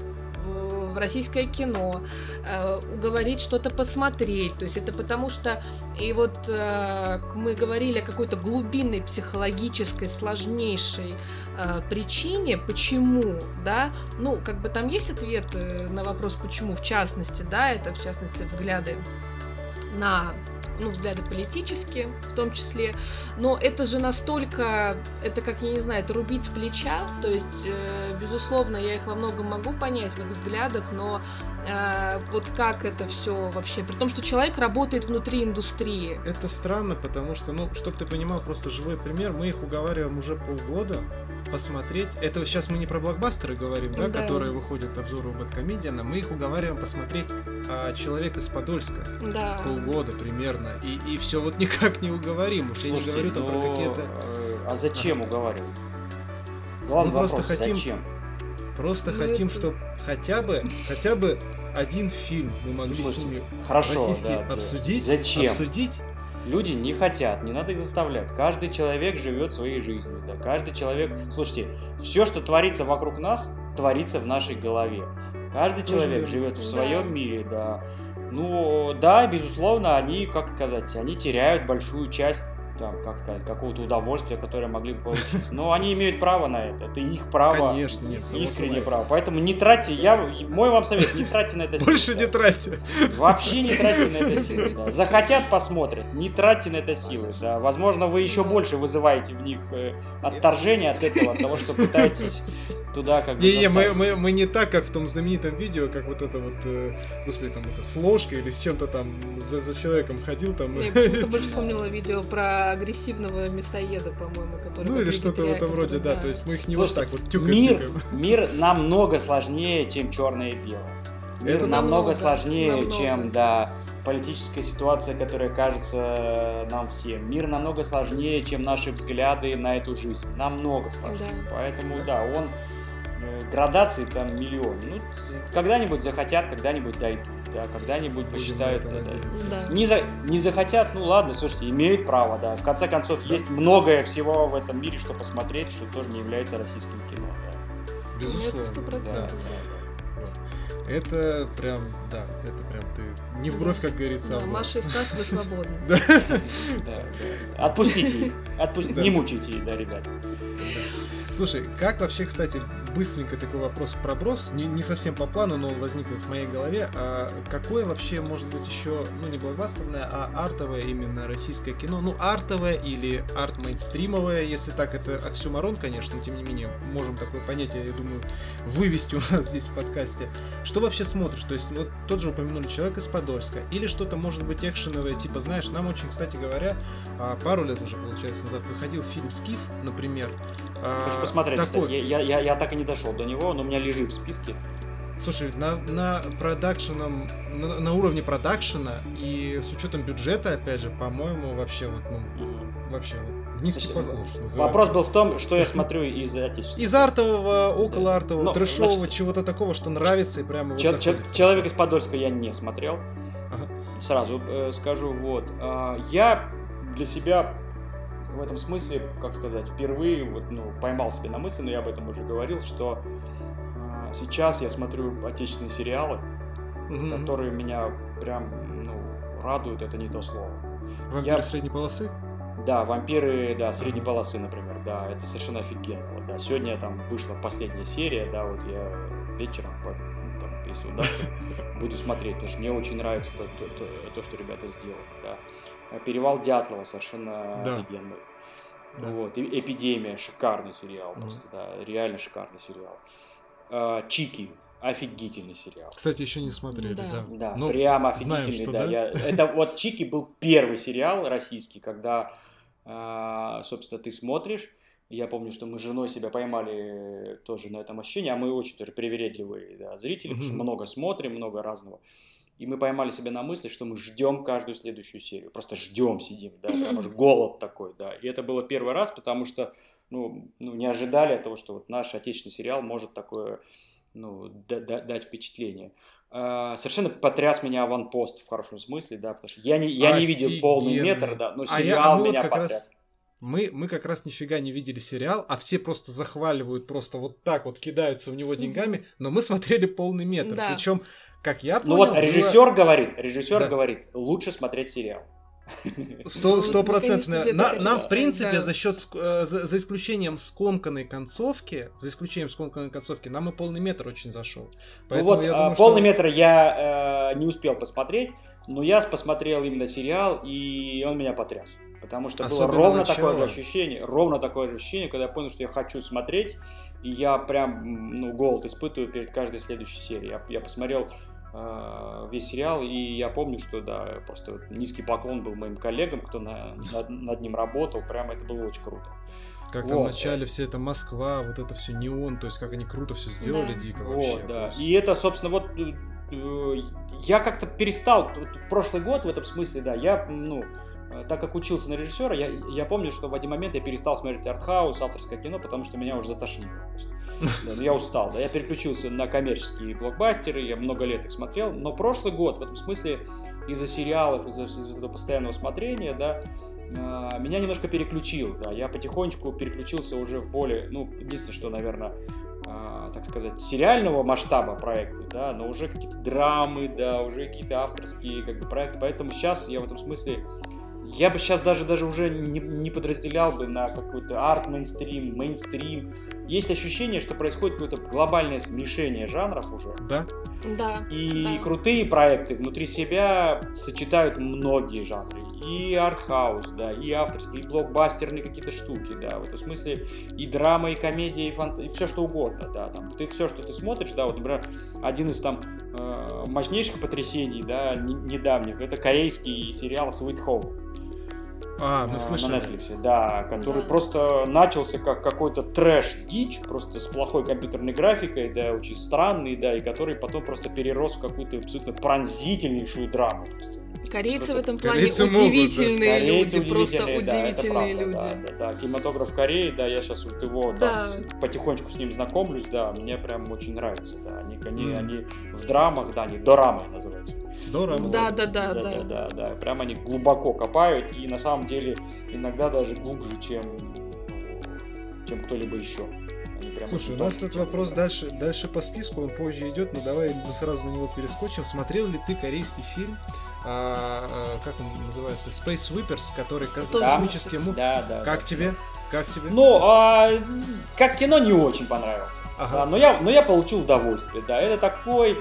в российское кино, э, уговорить что-то посмотреть. То есть это потому что и вот э, мы говорили о какой-то глубинной психологической сложнейшей э, причине, почему, да, ну как бы там есть ответ на вопрос почему, в частности, да, это в частности взгляды на ну, взгляды политические в том числе, но это же настолько, это как, я не знаю, это рубить с плеча, то есть, э, безусловно, я их во многом могу понять в их взглядах, но вот как это все вообще, при том, что человек работает внутри индустрии. Это странно, потому что, ну, чтобы ты понимал, просто живой пример, мы их уговариваем уже полгода посмотреть, это сейчас мы не про блокбастеры говорим, да, да. которые выходят обзоры у Бэткомедиана, мы их уговариваем посмотреть а, «Человек из Подольска» да. полгода примерно, и, и все вот никак не уговорим, уж Слушайте, я не говорю там но... про какие-то... Э, а зачем а. уговаривать? Главный мы вопрос, просто хотим, зачем? Просто ну, хотим, это... чтобы хотя бы, хотя бы один фильм мы могли Слушайте, с ними хорошо, российский да, обсудить, да. Зачем? обсудить. Люди не хотят, не надо их заставлять. Каждый человек живет своей жизнью. Да? Каждый человек... Слушайте, все, что творится вокруг нас, творится в нашей голове. Каждый человек живет в своем да. мире, да. Ну, да, безусловно, они, как сказать, они теряют большую часть там, как сказать, какого-то удовольствия, которое могли бы получить. Но они имеют право на это. Это их право. Конечно, нет. Искреннее право. Поэтому не тратьте, я, мой вам совет, не тратьте на это силы. Больше не тратьте. Вообще не тратьте на это силы. Да. Захотят, посмотрят. Не тратьте на это силы. Да. Возможно, вы еще больше вызываете в них э, отторжение от этого, от того, что пытаетесь туда как бы Не, не, мы, мы, мы не так, как в том знаменитом видео, как вот это вот, э, господи, там это с ложкой или с чем-то там за, за человеком ходил там. Я почему-то больше вспомнила видео про агрессивного мясоеда, по-моему, который... Ну или что-то в этом роде, да. То есть мы их не Слушайте, вот так вот тюкаем, мир. Мир намного сложнее, чем черное и белое. Мир Это намного, намного сложнее, намного. чем, да, политическая ситуация, которая кажется нам всем. Мир намного сложнее, чем наши взгляды на эту жизнь. Намного сложнее. Да. Поэтому, да, он э, градаций там миллион. Ну, когда-нибудь захотят, когда-нибудь дойдут да, когда-нибудь посчитают это. Да. Не, за, не захотят, ну ладно, слушайте, имеют право, да. В конце концов, есть многое всего в этом мире, что посмотреть, что тоже не является российским кино. Да. Безусловно. Да, Это прям, да, это прям ты не в бровь, как говорится. Да, а Маша и Стас, вы свободны. Отпустите их. Не мучайте их, да, ребят. Слушай, как вообще, кстати, быстренько такой вопрос проброс, не, не совсем по плану, но он возникнет в моей голове. А какое вообще может быть еще, ну не блокбастерное, а артовое именно российское кино? Ну артовое или арт-мейнстримовое, если так, это оксюмарон, конечно, но тем не менее можем такое понятие, я думаю, вывести у нас здесь в подкасте. Что вообще смотришь? То есть вот тот же упомянули человек из Подольска, или что-то может быть экшеновое, типа, знаешь, нам очень, кстати говоря, а, пару лет уже, получается, назад выходил фильм «Скиф», например. Хочу посмотреть, такой... кстати, я, я, я так и не дошел до него, но у меня лежит в списке. Слушай, на, на продакшеном, на, на уровне продакшена и с учетом бюджета, опять же, по-моему, вообще вот, ну, mm-hmm. вообще вот, низкий значит, поклон, Вопрос был в том, что я смотрю из отечественного. Из артового, около артового, ну, трэшового, значит, чего-то такого, что нравится и прямо чел- вот чел- Человек из Подольска я не смотрел. Ага. Сразу э, скажу, вот. Э, я для себя в этом смысле, как сказать, впервые вот, ну, поймал себе на мысли, но я об этом уже говорил, что э, сейчас я смотрю отечественные сериалы, mm-hmm. которые меня прям ну, радуют, это не то слово. Вампиры я... средней полосы? Да, вампиры, да, средней полосы, например, да, это совершенно офигенно. Вот, да, сегодня там вышла последняя серия, да, вот я вечером, ну, там, если удастся, буду смотреть, потому что мне очень нравится то, то, то, то что ребята сделали, да. Перевал Дятлова совершенно да. офигенный. Да. Вот. Эпидемия, шикарный сериал mm просто, да, реально шикарный сериал. А, Чики, офигительный сериал. Кстати, еще не смотрели, да. Да. Да, Ну, прям знаем, офигительный, что да. да. Я- Это вот Чики был первый сериал российский, когда, а, собственно, ты смотришь. Я помню, что мы с женой себя поймали тоже на этом ощущении, а мы очень тоже привередливые да, зрители, потому что много смотрим, много разного. И мы поймали себя на мысли, что мы ждем каждую следующую серию. Просто ждем, сидим, да, прям аж голод такой, да. И это было первый раз, потому что, ну, ну не ожидали того, что вот наш отечественный сериал может такое, ну, да- да- дать впечатление. А, Совершенно потряс меня аванпост в хорошем смысле, да, потому что я не, я не видел полный метр, да, но А я- сериал а мы вот меня как потряс. раз- Мы, мы как раз нифига не видели сериал, а все просто захваливают, просто вот так вот кидаются в него деньгами, но мы смотрели полный метр. Да. Причем, как я Ну понял, вот режиссер говорит, режиссер Да. говорит, лучше смотреть сериал. Сто, Ну, стопроцентно. конечно, На- нам, в принципе, да. за счет, э, за, за исключением скомканной концовки, за исключением скомканной концовки, нам и полный метр очень зашел. Ну вот, я а, думаю, полный что- метр я э, не успел посмотреть, но я посмотрел именно сериал, и он меня потряс. Потому что было ровно начало. такое же ощущение, ровно такое же ощущение, когда я понял, что я хочу смотреть, и я прям, ну, голод испытываю перед каждой следующей серией. Я, я посмотрел весь сериал, и я помню, что, да, просто низкий поклон был моим коллегам, кто на- над, над ним работал, прям это было очень круто. Как там Вот. вначале все это Москва, вот это все неон, то есть как они круто все сделали, Да. дико вообще. Вот, да. есть- И это, собственно, вот э, э, я как-то перестал, вот прошлый год в этом смысле, да, я, ну, так как учился на режиссера, я, я помню, что в один момент я перестал смотреть артхаус, авторское кино, потому что меня уже затошнило. Да, ну, я устал, да, я переключился на коммерческие блокбастеры, я много лет их смотрел, но прошлый год в этом смысле из-за сериалов, из-за из-за этого постоянного смотрения, да, а, меня немножко переключил, да, я потихонечку переключился уже в более, ну, единственное, что, наверное, а, так сказать, сериального масштаба проекты, да, но уже какие-то драмы, да, уже какие-то авторские как бы, проекты, поэтому сейчас я в этом смысле, я бы сейчас даже, даже уже не, не подразделял бы на какой-то арт-мейнстрим, мейнстрим. Есть ощущение, что происходит какое-то глобальное смешение жанров уже, Да? Да. и Да. крутые проекты внутри себя сочетают многие жанры. И артхаус, да, и авторские, и блокбастерные какие-то штуки, да. В этом смысле и драма, и комедия, и, фант... и все что угодно, да. Там, ты все, что ты смотришь, да, вот, например, один из там э, мощнейших потрясений, да, не- недавних, это корейский сериал Sweet Home. А, мы слышали. На Netflix, да, который Да. просто начался как какой-то трэш-дичь, просто с плохой компьютерной графикой, да, очень странный, да, и который потом просто перерос в какую-то абсолютно пронзительнейшую драму. Корейцы в этом плане корейцы могут, да. удивительные Корейцы люди, просто удивительные, да, это удивительные правда, люди. Да, да, да. Кинематограф Кореи, да, я сейчас вот его Да. там, потихонечку с ним знакомлюсь, да, мне прям очень нравится, да, они, они, Мгм. они в драмах, да, они дорамы называются. Дорого. Да, да, да, да, да. да, да. Прям они глубоко копают и на самом деле иногда даже глубже, чем, чем кто-либо еще. Слушай, у нас тонкие этот вопрос да. дальше, дальше по списку, он позже идет, но давай мы сразу на него перескочим. Смотрел ли ты корейский фильм, а, а, как он называется, Space Sweepers, который ко- Тоже космические Sweepers. му... Да, да. Как да. тебе? Как тебе? Ну, а, как кино не очень понравился. Ага. Да, но, я, но я получил удовольствие, да. Это такой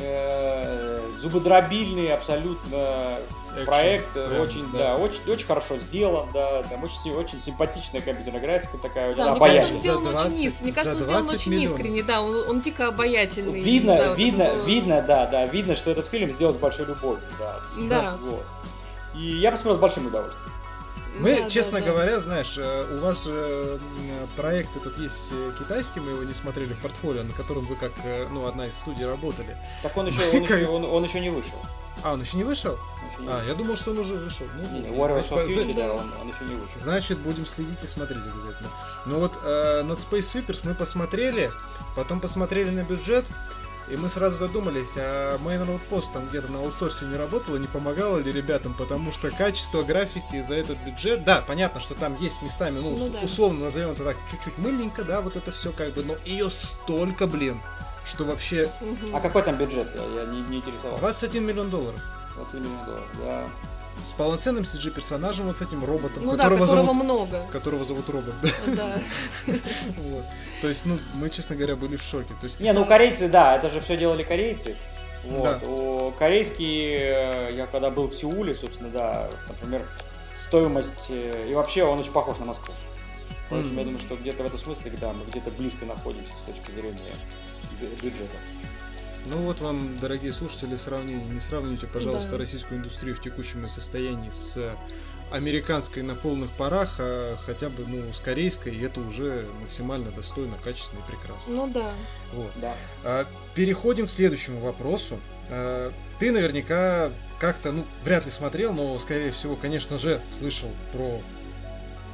э, зубодробильный абсолютно Экшен, проект, э, прям, очень, да. да, очень, очень хорошо сделан, да, там очень, очень симпатичная компьютерная графика такая, Да, да, мне кажется, он обаятельная. сделан За очень 20 искренне. Мне кажется, он сделан 20 очень миллионов. искренне, да, он, он дико обаятельный. Видно, да, вот видно, это вот. видно, да, да, видно, что этот фильм сделан с большой любовью, да. Да. Вот. И я посмотрел с большим удовольствием. Мы, Да, честно да, да. говоря, знаешь, э, у вас же проекты тут есть э, китайский, мы его не смотрели в портфолио, на котором вы как, э, ну, одна из студий работали. Так он еще, он еще, он, он еще не вышел. А, он еще не вышел? Еще не А, вышел. я думал, что он уже вышел. Ну, Не, не, значит, Warriors of Future, да. да, он, он еще не вышел. Значит, будем следить и смотреть обязательно. Ну вот э, над Space Sweepers мы посмотрели, потом посмотрели на бюджет, и мы сразу задумались, а Main Road Post там где-то на аутсорсе не работало, не помогало ли ребятам, потому что качество графики за этот бюджет, да, понятно, что там есть местами, ну, Ну да. условно назовем это так, чуть-чуть мыльненько, да, вот это все как бы, но ее столько, блин, что вообще. А какой там бюджет? Я, я не, не интересовался. 21 миллион долларов. 20 миллионов долларов, да. С полноценным CG-персонажем, вот с этим роботом, Ну да, которого, которого зовут, много. которого зовут робот, да. Да. Вот. То есть, ну, мы, честно говоря, были в шоке. То есть, Не, ну корейцы, да, это же все делали корейцы. Вот. Да. Корейские, э, я когда был в Сеуле, собственно, да, например, стоимость, э, и вообще он очень похож на Москву. Поэтому Мгм. я думаю, что где-то в этом смысле, да, мы где-то близко находимся с точки зрения бю- бюджета. Ну вот вам, дорогие слушатели, сравнение. Не сравните, пожалуйста, Да. российскую индустрию в текущем состоянии с американской на полных парах, а хотя бы, ну, с корейской, и это уже максимально достойно, качественно и прекрасно. Ну да. Вот. Да. А, Переходим к следующему вопросу. А, Ты наверняка как-то, ну, вряд ли смотрел, но, скорее всего, конечно же, слышал про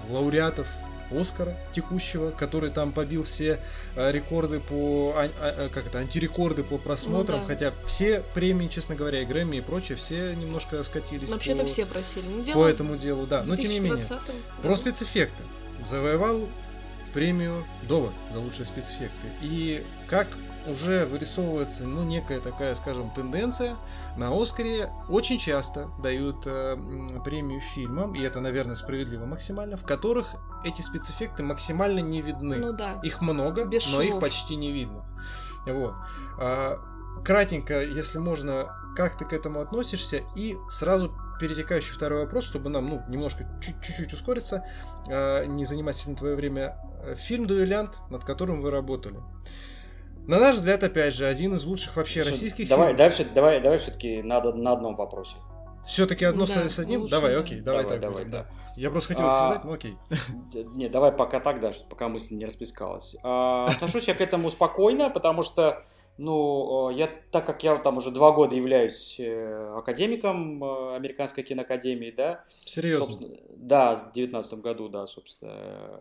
лауреатов Оскара текущего, который там побил все а, рекорды по... а- а- а, как это, антирекорды по просмотрам, Ну да. хотя все премии, честно говоря, и Грэмми и прочее, все немножко скатились Вообще-то по, все просили. Ну, по дело этому делу, да. Но тем не менее. 2020-м, Про спецэффекты. Завоевал премию Довод за лучшие спецэффекты. И как уже вырисовывается, ну, некая такая, скажем, тенденция, на Оскаре очень часто дают э, премию фильмам, и это, наверное, справедливо максимально, в которых эти спецэффекты максимально не видны. Ну да. Их много, Без но их швов. почти не видно. Вот. А, кратенько, если можно, как ты к этому относишься? И сразу перетекающий второй вопрос, чтобы нам ну, немножко чуть- чуть-чуть ускориться, а, не занимать сильно твое время. Э, Фильм «Дуэлянт», над которым вы работали. На наш взгляд, опять же, один из лучших вообще Слушай, российских давай, фильмов. дальше, давай, давай все-таки надо на одном вопросе. Все-таки одно Да, с одним? лучше, давай, да. окей, давай, Давай, так давай, будем, да. Я просто хотел А, связать, но окей. Не, давай пока так, да, пока мысль не расплескалась. А, отношусь я к этому спокойно, потому что, ну, я, так как я там уже два года являюсь э, академиком э, Американской киноакадемии, да, Серьезно. да, в девятнадцатом году, да, собственно,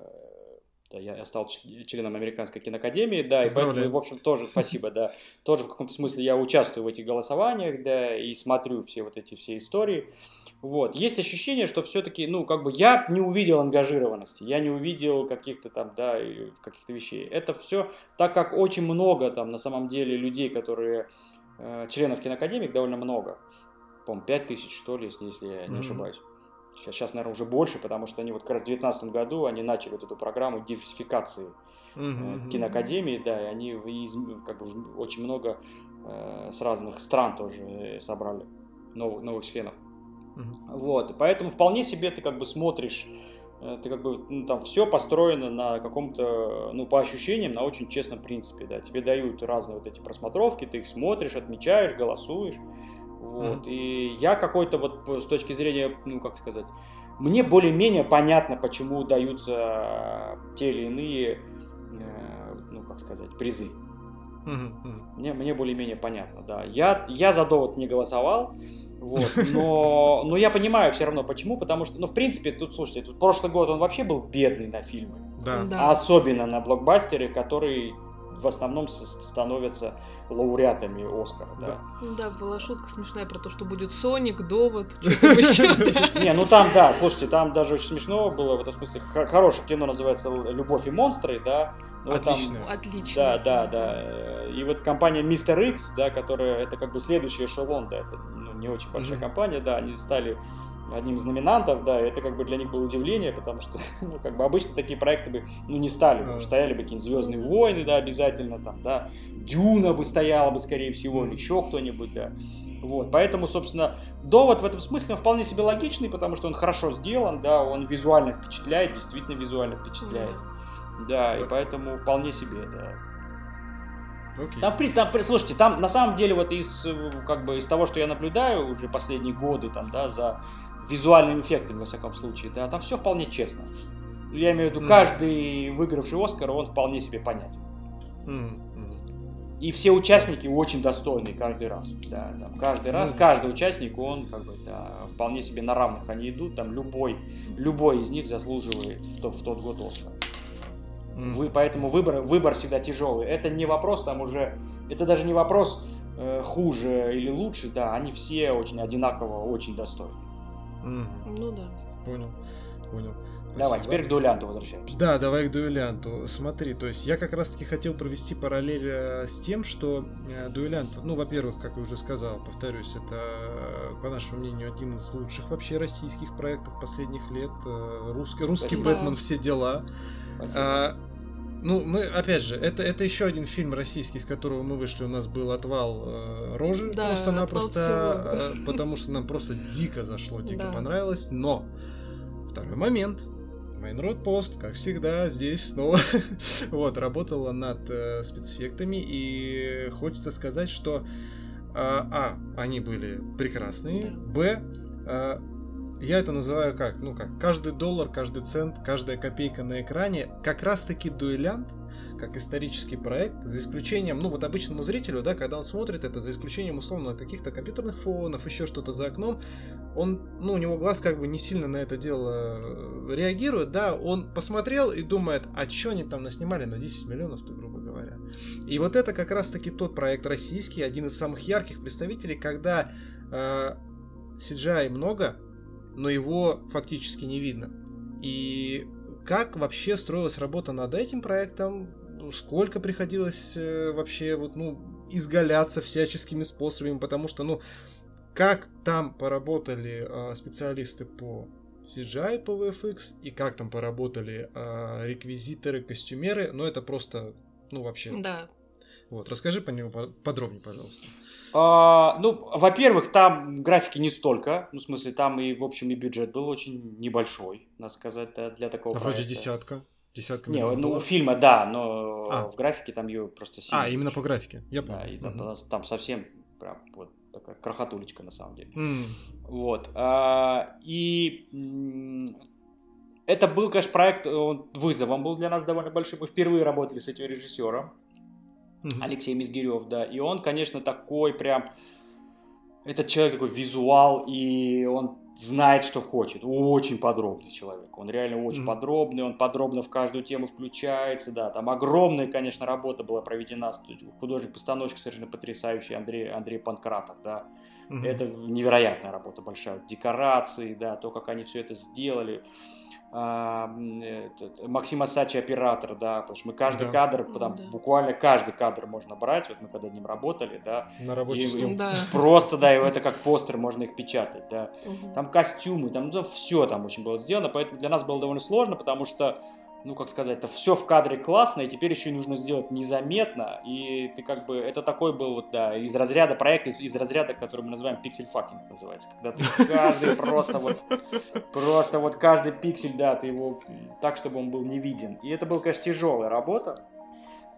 да, я, я стал членом Американской киноакадемии, да, и поэтому, в общем, тоже, спасибо, да, тоже в каком-то смысле я участвую в этих голосованиях, да, и смотрю все вот эти все истории. Вот. Есть ощущение, что все-таки, ну, как бы я не увидел ангажированности, я не увидел каких-то там, да, каких-то вещей. Это все, так как очень много там на самом деле людей, которые э, членов киноакадемии, их довольно много. По-моему, 5 тысяч, что ли, если, если я не ошибаюсь. Сейчас, сейчас, наверное, уже больше, потому что они вот как раз в 2019 году они начали вот эту программу диверсификации мгм. киноакадемии, да, и они из, как бы, очень много э, с разных стран тоже э, собрали новых, новых членов. Мгм. Вот, поэтому вполне себе ты как бы смотришь, э, ты как бы, ну, там все построено на каком-то, ну, по ощущениям, на очень честном принципе, да, тебе дают разные вот эти просмотровки, ты их смотришь, отмечаешь, голосуешь, вот, и я какой-то вот с точки зрения, ну, как сказать, мне более-менее понятно, почему даются те или иные, э, ну, как сказать, призы. Мне, мне более-менее понятно, да. Я, я за довод не голосовал, вот, но, но я понимаю все равно почему, потому что, ну, в принципе, тут, слушайте, тут прошлый год он вообще был бедный на фильмы, Да. Да. особенно на блокбастеры, которые в основном становятся лауреатами Оскара, да. Ну да, была шутка смешная про то, что будет Соник, Довод. Не, ну там, да, слушайте, там даже очень смешно было, в этом смысле, хорошее кино называется «Любовь и монстры», да. но там- Отличное. Отлично. Да, да, да. И вот компания Мистер X, да, которая это как бы следующий эшелон, да, это ну, не очень большая компания, да, они стали одним из номинантов, да, и это как бы для них было удивление, потому что, ну, как бы обычно такие проекты бы, ну, не стали, бы, стояли бы какие-нибудь Звездные войны, да, обязательно там, да, Дюна бы стояла бы, скорее всего, или еще кто-нибудь, да. Вот, поэтому, собственно, довод в этом смысле он вполне себе логичный, потому что он хорошо сделан, да, он визуально впечатляет, действительно визуально впечатляет. Да, и поэтому вполне себе, да. Окей. Там, при, там, при- слушайте, там на самом деле вот из, как бы, из того, что я наблюдаю уже последние годы, там, да, за визуальными эффектами, во всяком случае, да, там все вполне честно. Я имею в виду, каждый выигравший Оскар, он вполне себе понятен. Мгм. И все участники очень достойные каждый раз. Да, там, каждый раз, Ну. каждый участник, он как бы, да, вполне себе на равных они идут, там любой, любой из них заслуживает в, то- в тот год Оскар. Вы, поэтому выбор, выбор всегда тяжелый. Это не вопрос там уже, это даже не вопрос э, хуже или лучше, да, они все очень одинаково, очень достойны. Мгм. Ну да. Понял, понял. Давай, Спасибо. теперь к дуэлянту возвращаемся. Да, давай к дуэлянту. Смотри, то есть я как раз таки хотел провести параллель э, с тем, что э, дуэлянт, ну, во-первых, как я уже сказал, повторюсь, это, э, по нашему мнению, один из лучших вообще российских проектов последних лет. Русский, русский Спасибо. Бэтмен, все дела. Спасибо. А, ну, мы, опять же, это, это еще один фильм российский, с которого мы вышли. У нас был отвал э, рожи Да, просто-напросто, э, потому что нам просто дико зашло, дико Да. понравилось. Но второй момент. Майнрод Пост, как всегда, здесь снова. Вот, работала над э, спецэффектами, и хочется сказать, что а, а, они были прекрасные, б, а, я это называю как, ну как, каждый доллар, каждый цент, каждая копейка на экране, как раз-таки дуэлянт, как исторический проект, за исключением, ну вот обычному зрителю, да, когда он смотрит это, за исключением условно каких-то компьютерных фонов, еще что-то за окном, он, ну у него глаз как бы не сильно на это дело э, реагирует, да, он посмотрел и думает, а что они там наснимали на 10 миллионов-то, грубо говоря. И вот это как раз-таки тот проект российский, один из самых ярких представителей, когда э, CGI много, но его фактически не видно. И как вообще строилась работа над этим проектом, сколько приходилось э, вообще вот, ну, изгаляться всяческими способами, потому что, ну, как там поработали э, специалисты по CGI, по VFX, и как там поработали э, реквизиторы, костюмеры, ну, это просто, ну, вообще... Да. Вот, расскажи по нему подробнее, пожалуйста. А, ну, во-первых, там графики не столько, ну, в смысле, там и, в общем, и бюджет был очень небольшой, надо сказать, для такого а проекта. Вроде десятка. Десятка Не, ну у фильма, да, но а. в графике там ее просто сильно. А, именно по графике, я понял. Да, и там, угу. там совсем прям вот такая крохотулечка на самом деле. Mm. Вот. А, и это был, конечно, проект, он вызовом был для нас довольно большой. Мы впервые работали с этим режиссером, mm-hmm. Алексей Мизгирев, да. И он, конечно, такой прям... Этот человек такой визуал, и он знает, что хочет. Очень подробный человек. Он реально очень mm-hmm. подробный, он подробно в каждую тему включается, да. Там огромная, конечно, работа была проведена. Художник-постановщик совершенно потрясающий Андрей, Андрей Панкратов, да. Mm-hmm. Это невероятная работа большая. Декорации, да, то, как они все это сделали. Этот, Максим Асачи оператор, да, потому что мы каждый да. кадр, там, да. буквально каждый кадр можно брать, вот мы когда ним работали, да, на рабочий и, да. просто, да, и это как постер можно их печатать, да, угу. там костюмы, там ну, все там очень было сделано, поэтому для нас было довольно сложно, потому что ну, как сказать, это все в кадре классно, и теперь еще нужно сделать незаметно, и ты как бы, это такой был вот, да, из разряда проект, из, из разряда, который мы называем pixel fucking называется, когда ты каждый просто вот, просто вот каждый пиксель, да, ты его так, чтобы он был не виден. И это была, конечно, тяжелая работа,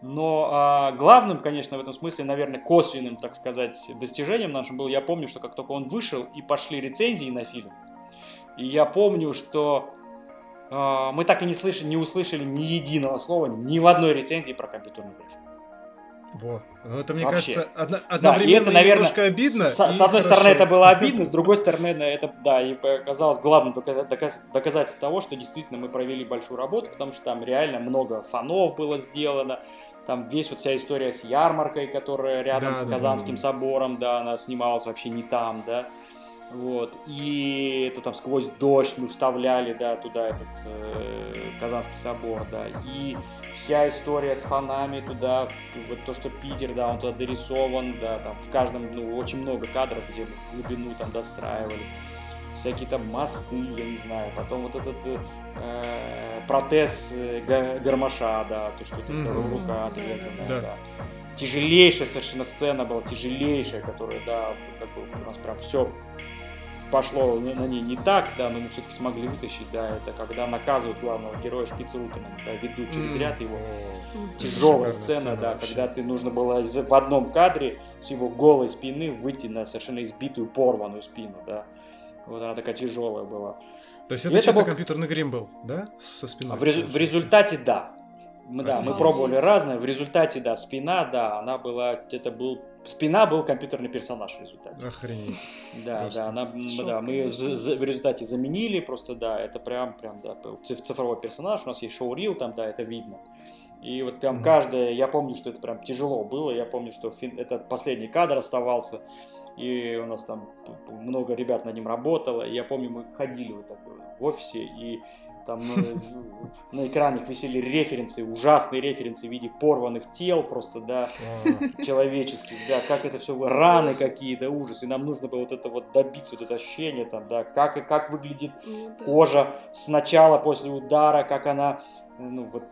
но а, главным, конечно, в этом смысле, наверное, косвенным, так сказать, достижением нашим был, я помню, что как только он вышел и пошли рецензии на фильм, и я помню, что мы так и не, слышали, не услышали ни единого слова ни в одной рецензии про компьютерную графику. Вот. Ну, это, мне Вообще. кажется, одно, одновременно да, и это, наверное, немножко обидно. С, с одной хорошо. стороны, это было обидно, с другой стороны, это, да, и показалось главным доказательством того, что действительно мы провели большую работу, потому что там реально много фанов было сделано, там весь вот вся история с ярмаркой, которая рядом да, с Казанским да, да. собором, да, она снималась вообще не там, да, вот, и это там сквозь дождь мы вставляли, да, туда этот э, Казанский собор, да, и вся история с фанами туда, вот то, что Питер, да, он туда дорисован, да, там в каждом, ну, очень много кадров, где мы глубину там достраивали, всякие там мосты, я не знаю, потом вот этот э, протез э, гармоша, да, то, что это mm-hmm. рука отрезанная, да. да. Тяжелейшая совершенно сцена была, тяжелейшая, которая, да, как бы у нас прям все пошло на ней не так, да, но мы все-таки смогли вытащить, да, это когда наказывают главного героя Шпицрутена, да, ведут через ряд его. Тяжелая сцена, да, вообще. когда ты нужно было в одном кадре с его голой спины выйти на совершенно избитую, порванную спину, да. Вот она такая тяжелая была. То есть это И чисто был... компьютерный грим был, да? Со спиной? В, резу... в результате да. Мы, да, мы пробовали разное. В результате, да, спина, да, она была, это был Спина был компьютерный персонаж в результате. Охренеть. Да, просто. да, она, Шок, да, мы за, за, в результате заменили просто, да, это прям, прям, да, был цифровой персонаж, у нас есть шоу-рил там, да, это видно. И вот там mm-hmm. каждое, я помню, что это прям тяжело было, я помню, что фин, этот последний кадр оставался, и у нас там много ребят над ним работало, и я помню, мы ходили вот так в офисе, и там э, на экранах висели референсы, ужасные референсы в виде порванных тел просто, да, человеческих, да, как это все, раны какие-то, ужас. И нам нужно было вот это вот добиться, вот это ощущение там, да, как, как выглядит ну кожа сначала после удара, как она ну вот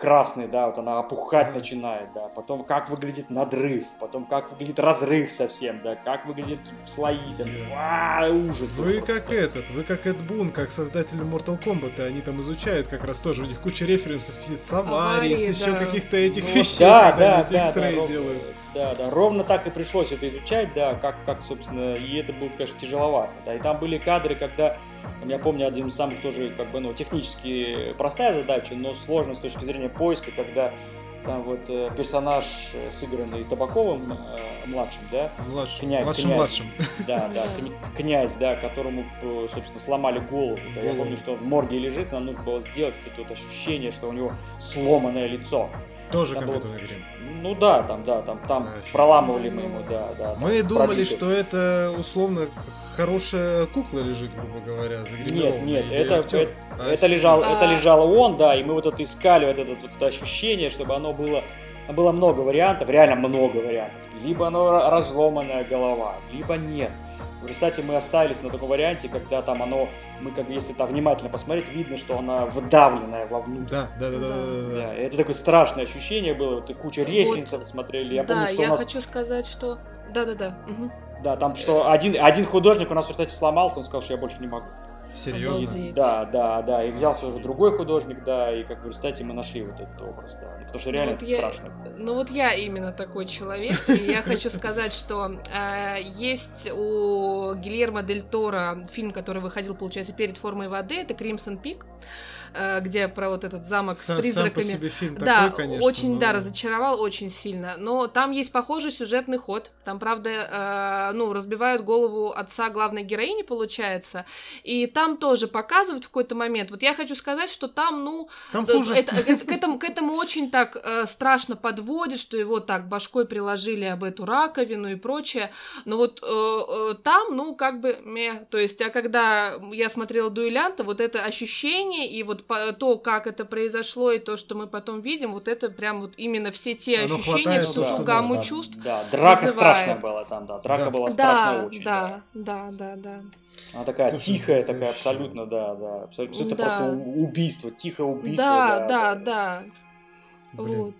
красный, да, вот она опухать начинает, да, потом как выглядит надрыв, потом как выглядит разрыв совсем, да, как выглядит слои, там, а, ужас. Вы как да. этот, вы как Эд Бун, как создатель Mortal Kombat, а они там изучают как раз тоже, у них куча референсов с аварии, с еще да. каких-то этих вещей, да, когда да, да, да, делают. Да, да, ровно так и пришлось это изучать, да, как, как, собственно, и это было, конечно, тяжеловато, да, и там были кадры, когда, я помню, один из самых тоже, как бы, ну, технически простая задача, но сложная с точки зрения поиска, когда там вот э, персонаж, э, сыгранный Табаковым э, младшим, да? Младшим, князь, младшим, князь, младшим. Да, да, князь, да, которому, собственно, сломали голову. Да, я помню, что он в морге лежит, нам нужно было сделать это вот ощущение, что у него сломанное лицо. Тоже там компьютерный было... грим. Ну да, там, да, там, там а, проламывали мы ему, да, да. Мы думали, пробитый. что это условно хорошая кукла лежит, грубо говоря, Нет, нет, это, это, а, это, лежал, а... это лежало он, да, и мы вот это искали, вот это, вот это ощущение, чтобы оно было было много вариантов, реально много вариантов. Либо оно разломанная голова, либо нет. В результате мы остались на таком варианте, когда там оно, мы как бы, если там внимательно посмотреть, видно, что она выдавленная вовнутрь. Да, да, да, да. да, да. да. Это такое страшное ощущение было, вот, куча референсов вот, смотрели. Я да, помню, что я у нас... хочу сказать, что... Да, да, да. Угу. Да, там что один, один художник у нас, кстати, сломался, он сказал, что я больше не могу. Серьезно? Обалдеть. Да, да, да. И взялся уже другой художник, да, и как в результате мы нашли вот этот образ, да. Потому что реально ну, это я, страшно. Ну вот я именно такой человек, и я хочу сказать, что э, есть у Гильермо Дель Торо фильм, который выходил, получается, перед формой воды, это Crimson Peak. Э, где про вот этот замок сам, с призраками. Сам по себе фильм да, такой, конечно, очень, но... да, разочаровал очень сильно. Но там есть похожий сюжетный ход. Там, правда, э, ну, разбивают голову отца главной героини, получается. И там тоже показывают в какой-то момент. Вот я хочу сказать, что там, ну, там хуже. Это, это, к, этому, к этому очень так э, страшно подводит, что его так башкой приложили об эту раковину и прочее. Но вот э, э, там, ну, как бы, мeh. то есть, а когда я смотрела дуэлянта, вот это ощущение и вот то, как это произошло, и то, что мы потом видим, вот это прям вот именно все те Оно ощущения, всю да, ту гамму да, чувств. Да, драка вызывает. страшная была там, да. Драка да. была страшная да, очень. Да, да, да, да. Она такая Слушай, тихая, такая абсолютно, да, да. Абсолютно, это да. просто убийство, тихое убийство. Да, да, да. да. Вот.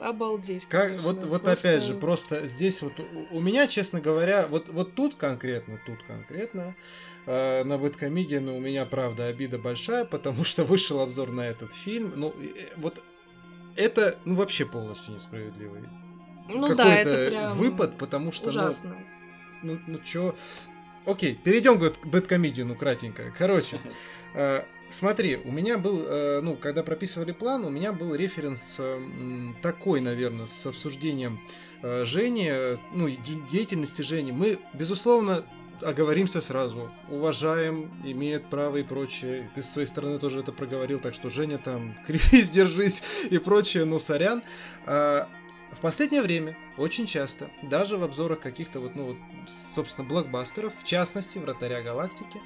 Обалдеть. Как, конечно, вот, вот просто... опять же, просто здесь вот у, у меня, честно говоря, вот, вот тут конкретно, тут конкретно, э, на Бэткомедиан у меня, правда, обида большая, потому что вышел обзор на этот фильм. Ну, э, вот это, ну, вообще полностью несправедливый. Ну Какой-то да, это прям выпад, потому что... Ну, ужасно. Ну, ну, ну чё... Окей, перейдем к Бэткомедиану кратенько. Короче, э, Смотри, у меня был, э, ну, когда прописывали план, у меня был референс э, такой, наверное, с обсуждением э, Жени, ну, деятельности Жени. Мы, безусловно, оговоримся сразу. Уважаем, имеет право и прочее. Ты с своей стороны тоже это проговорил, так что Женя там, кривись, держись и прочее, ну, сорян. А, в последнее время очень часто, даже в обзорах каких-то вот, ну, вот, собственно, блокбастеров, в частности, «Вратаря галактики»,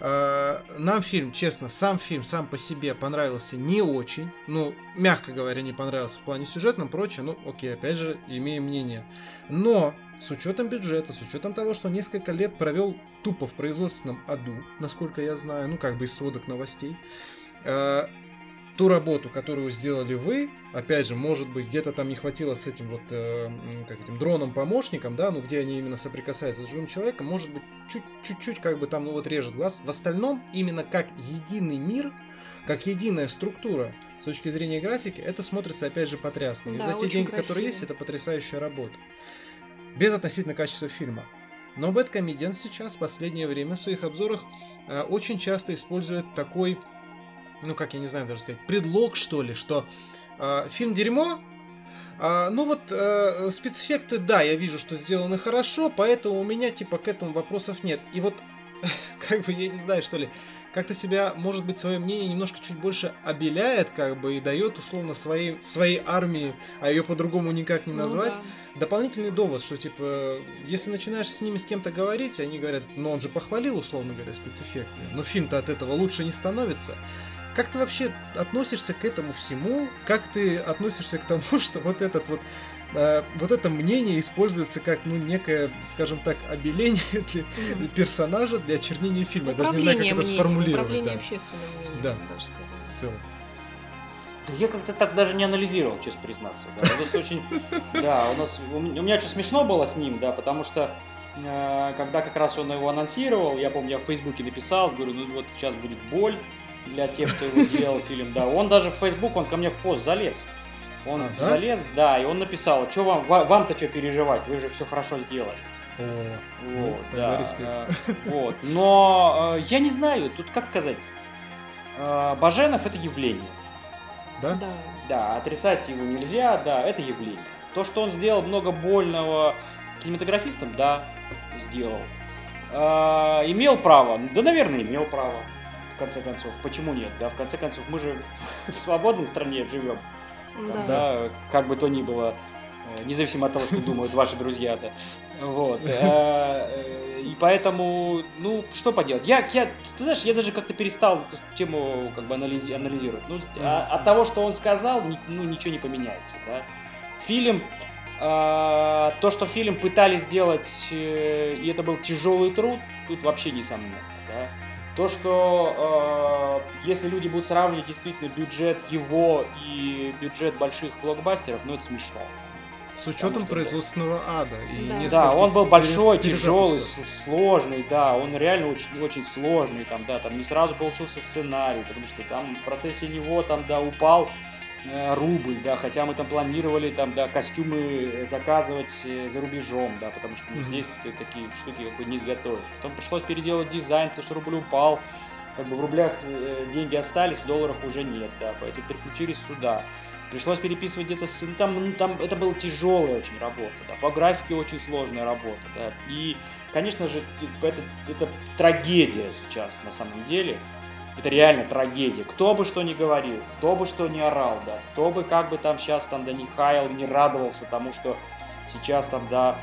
э, нам фильм, честно, сам фильм сам по себе понравился не очень, ну, мягко говоря, не понравился в плане сюжетном, прочее, ну, окей, опять же, имеем мнение. Но с учетом бюджета, с учетом того, что несколько лет провел тупо в производственном аду, насколько я знаю, ну, как бы из сводок новостей, э, ту работу, которую сделали вы, опять же, может быть, где-то там не хватило с этим вот, э, как этим дроном-помощником, да, ну, где они именно соприкасаются с живым человеком, может быть, чуть-чуть как бы там, ну, вот режет глаз. В остальном, именно как единый мир, как единая структура, с точки зрения графики, это смотрится, опять же, потрясно. И да, за те деньги, красиво. которые есть, это потрясающая работа. Без относительно качества фильма. Но Comedian сейчас, в последнее время, в своих обзорах э, очень часто использует такой ну как я не знаю даже сказать, предлог что ли, что э, фильм дерьмо, а, ну вот э, спецэффекты, да, я вижу, что сделаны хорошо, поэтому у меня типа к этому вопросов нет. И вот как бы я не знаю что ли, как-то себя, может быть, свое мнение немножко чуть больше обеляет, как бы, и дает, условно, своей, своей армии, а ее по-другому никак не ну назвать, ну, да. дополнительный довод, что, типа, если начинаешь с ними с кем-то говорить, они говорят, ну, он же похвалил, условно говоря, спецэффекты, но фильм-то от этого лучше не становится. Как ты вообще относишься к этому всему? Как ты относишься к тому, что вот этот вот э, вот это мнение используется как, ну, некое, скажем так, обеление для mm-hmm. персонажа для очернения фильма. Я даже не знаю, как это сформулировать. Управление да. общественным мнением, да. даже сказать. В целом. Да я как-то так даже не анализировал, честно признаться. Да. У нас очень, да, у нас, у меня что смешно было с ним, да, потому что э, когда как раз он его анонсировал, я помню, я в Фейсбуке написал, говорю, ну вот сейчас будет боль, для тех, кто его делал фильм, да. Он даже в Facebook, он ко мне в пост залез. Он А, да? залез, да, и он написал, что вам, ва- вам-то что переживать, вы же все хорошо сделали. О, Вот, тогда да. респект. э, Вот. Но э, я не знаю, тут как сказать. Э, Баженов это явление. да? Да. Да, отрицать его нельзя, да, это явление. То, что он сделал много больного кинематографистам, да, сделал. А, имел право? Да, наверное, имел право. В конце концов, почему нет? Да, в конце концов, мы же в свободной стране живем. Там, Да. да, как бы то ни было, э, независимо от того, что думают ваши друзья-то. Вот. э, э, И поэтому, ну, что поделать? Я, я, ты знаешь, я даже как-то перестал эту тему как бы анализи- анализировать. Ну, а- от того, что он сказал, ну, ничего не поменяется, да. Фильм, а, то, что фильм пытались сделать, и это был тяжелый труд, тут вообще несомненно, да. То, что э, если люди будут сравнивать действительно бюджет его и бюджет больших блокбастеров, ну это смешно. С учетом что, производственного ада. И Да. Да, он был большой, тяжелый, сложный, да, он реально очень, очень сложный, там, да, там не сразу получился сценарий, потому что там в процессе него, там, да, упал рубль, да, хотя мы там планировали, там, да, костюмы заказывать э, за рубежом, да, потому что ну, здесь ты такие штуки как бы не изготовить. Потом пришлось переделать дизайн, потому что рубль упал, как бы в рублях э, деньги остались, в долларах уже нет, да, поэтому переключились сюда. Пришлось переписывать где-то сын. Там, ну, там это была тяжелая очень работа, да. По графике очень сложная работа, да. И, конечно же, это, это трагедия сейчас на самом деле. Это реально трагедия. Кто бы что ни говорил, кто бы что ни орал, да, кто бы как бы там сейчас там да не хаял, не радовался тому, что сейчас там, да,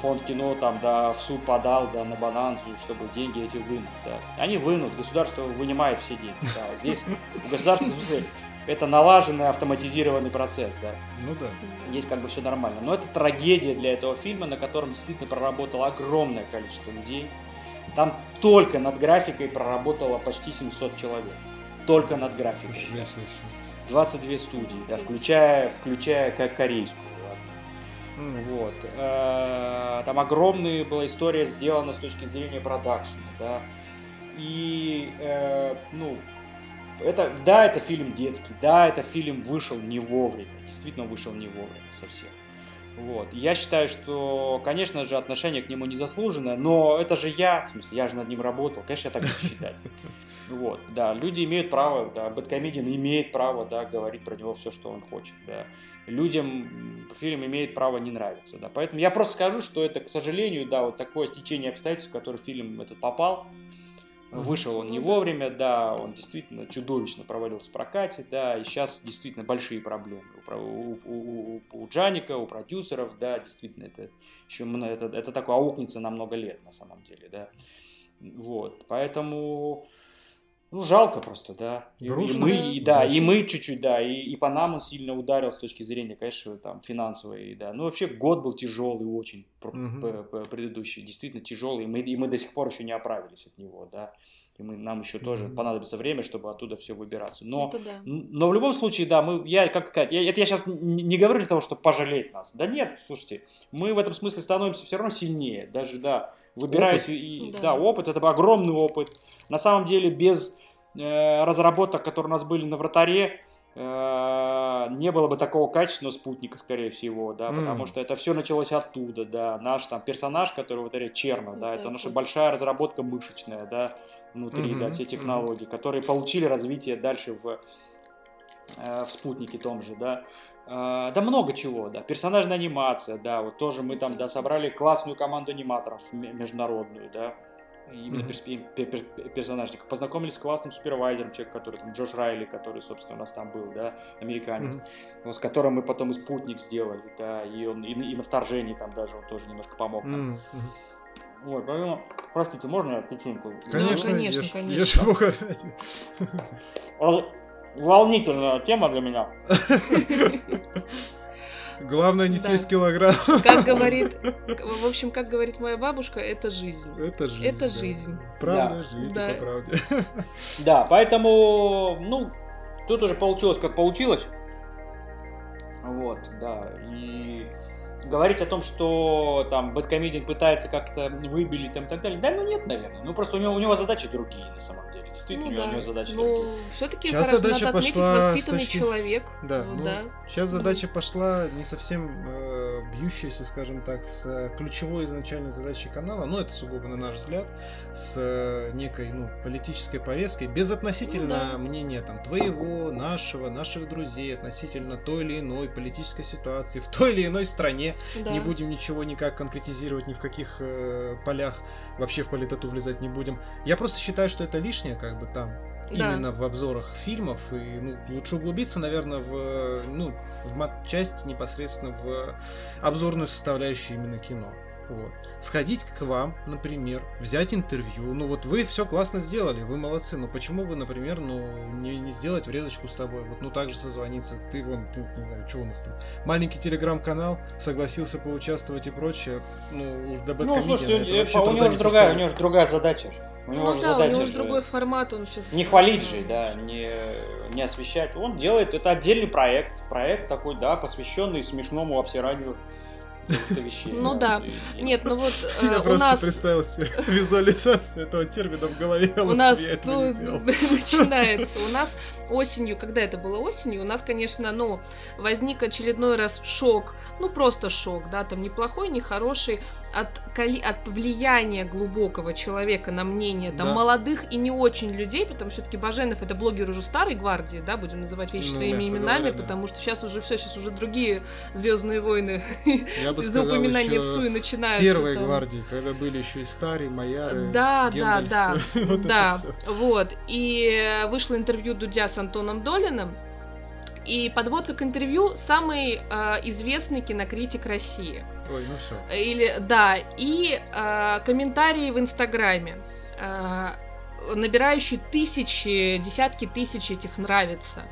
фонд кино там, да, в суд подал, да, на Бананзу, чтобы деньги эти вынуть, да. Они вынут, государство вынимает все деньги, да. Здесь у государства, в смысле, это налаженный автоматизированный процесс, да. Ну да. Здесь как бы все нормально. Но это трагедия для этого фильма, на котором действительно проработало огромное количество людей. Там только над графикой проработало почти 700 человек. Только над графикой. Ничего да. себе. 22 студии, да, включая, включая как корейскую. М, Вот. Э, Там огромная была история сделана с точки зрения продакшена, да. И, э, ну, это, да, это фильм детский, да, это фильм вышел не вовремя, действительно вышел не вовремя совсем. Вот. Я считаю, что, конечно же, отношение к нему незаслуженное, но это же я, в смысле, я же над ним работал, конечно, я так буду считать. Вот, да, люди имеют право, да, Бэткомедиан имеет право, да, говорить про него все, что он хочет, да. Людям фильм имеет право не нравиться, да. Поэтому я просто скажу, что это, к сожалению, да, вот такое стечение обстоятельств, в которое фильм этот попал. Вышел он не Ну вовремя, да, он действительно чудовищно провалился в прокате, да, и сейчас действительно большие проблемы. У, у, у- у- Джаника, у продюсеров, да, действительно, это еще это, это такое аукнется на много лет на самом деле, да. Вот, поэтому, ну, жалко просто, да. И, и Грустно, мы, и, да, и Грустно. мы чуть-чуть, да, и, и по нам он сильно ударил с точки зрения, конечно, там, финансовой, да. Ну, вообще, год был тяжелый очень, п- предыдущий, действительно тяжелый, и мы, и мы до сих пор еще не оправились от него, да. И мы, нам еще тоже Мгм. понадобится время, чтобы оттуда все выбираться. Но, Это да. но в любом случае, да, мы, я, как сказать, я, это я сейчас не говорю для того, чтобы пожалеть нас. Да нет, слушайте, мы в этом смысле становимся все равно сильнее. Даже, да, выбираясь, Опыт. и, Да. да. опыт, это огромный опыт. На самом деле, без разработок, которые у нас были на вратаре, э, не было бы такого качественного спутника, скорее всего, да, М. потому что это все началось оттуда, да. Наш там персонаж, который в вратаре Черно, да, Да, это наша вот. большая разработка мышечная, да, внутри, да, Мгм, все технологии, которые получили развитие дальше в, э, в спутнике том же, да. Э, Да много чего, да. Персонажная анимация, да, вот тоже мы там, да, собрали классную команду аниматоров международную, да, именно Мгм. перс- пер- пер- персонажников. Познакомились с классным супервайзером, человек, который там, Джош Райли, который, собственно, у нас там был, да, американец, Мгм. вот, с которым мы потом и спутник сделали, да, и он и, на- и на вторжении там даже он тоже немножко помог нам. Мгм. Вот, поэтому, простите, можно я печеньку? Конечно, конечно, ешь, конечно. ешь ради. Волнительная тема для меня. Главное не Да. съесть килограмм. Как говорит, в общем, как говорит моя бабушка, это жизнь. Это жизнь. Это да. жизнь. Правда, Да. жизнь, Да. по правде. Да, поэтому, ну, тут уже получилось, как получилось. Вот, да, и говорить о том, что там Бэткомедиан пытается как-то выбелить там и так далее, да, ну нет, наверное. Ну просто у него, у него задачи другие, на самом деле. Действительно, ну, да. у него задачи ну, другие. все-таки сейчас задача надо отметить, пошла воспитанный точки... человек. Да, ну, да. Сейчас задача пошла не совсем э, бьющаяся, скажем так, с э, ключевой изначальной задачей канала, но это сугубо на наш взгляд, с э, некой ну, политической повесткой, без относительно ну, да. мнения там твоего, нашего, наших друзей, относительно той или иной политической ситуации в той или иной стране. Да. Не будем ничего никак конкретизировать ни в каких э, полях, вообще в политоту влезать не будем. Я просто считаю, что это лишнее, как бы там да. именно в обзорах фильмов. И ну, лучше углубиться, наверное, в, ну, в часть непосредственно в обзорную составляющую именно кино. Вот. Сходить к вам, например, взять интервью. Ну вот вы все классно сделали, вы молодцы. Но почему вы, например, ну не, не сделать врезочку с тобой? Вот ну так же созвониться. Ты вон, тут, не знаю, что у нас там. Маленький телеграм-канал, согласился поучаствовать и прочее. Ну, уж до Ну, слушайте, у, у него же другая, у него же другая задача. У него ну, же да, задача у него же другой формат, он сейчас... Не хвалить же, да, не, не освещать. Он делает, это отдельный проект, проект такой, да, посвященный смешному обсиранию вещей. Ну да. Нет, ну вот Я э, просто представил себе визуализацию этого термина в голове, у нас ну, начинается. У нас осенью, когда это было осенью, у нас, конечно, ну, возник очередной раз шок, ну, просто шок, да, там неплохой, не хороший, от, от влияния глубокого человека на мнение там да. молодых и не очень людей, потому что все-таки Баженов это блогер уже старой гвардии, да, будем называть вещи ну, своими именами, говоря, потому да. что сейчас уже все, сейчас уже другие Звездные войны за упоминание в Суе начинаются. Первой там. гвардии, когда были еще и старые, Майяры, Да, Гендальф, да, да, вот да, вот. И вышло интервью Дудя с Антоном Долиным, и подводка к интервью самый э, известный кинокритик России. Ой, ну все. Или да, и э, комментарии в Инстаграме, э, набирающие тысячи, десятки тысяч этих нравится.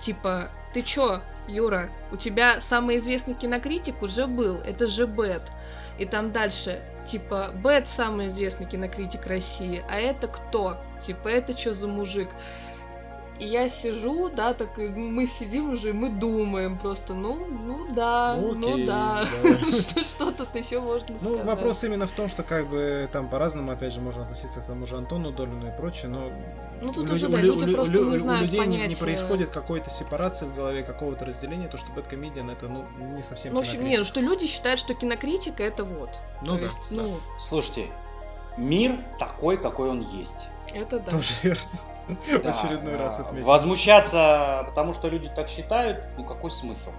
Типа, ты чё, Юра, у тебя самый известный кинокритик уже был, это же Бет. И там дальше, типа, Бет самый известный кинокритик России, а это кто? Типа, это что за мужик? И я сижу, да, так и мы сидим уже, мы думаем просто, ну, ну да, ну Окей, ну да, да. что, что тут еще можно ну, сказать. Ну, вопрос именно в том, что как бы там по-разному, опять же, можно относиться к тому же Антону Долину и прочее, но ну, тут у, уже, да, люди у, просто у, не знают у людей понятия. не, происходит какой-то сепарации в голове, какого-то разделения, то, что Бэткомедиан это, ну, не совсем Ну, в общем, нет, ну, что люди считают, что кинокритика это вот. Ну, то да, есть, да. Ну... Слушайте, мир такой, какой он есть. Это да. Тоже верно. Да, очередной раз отметил. Возмущаться, потому что люди так считают, ну какой смысл?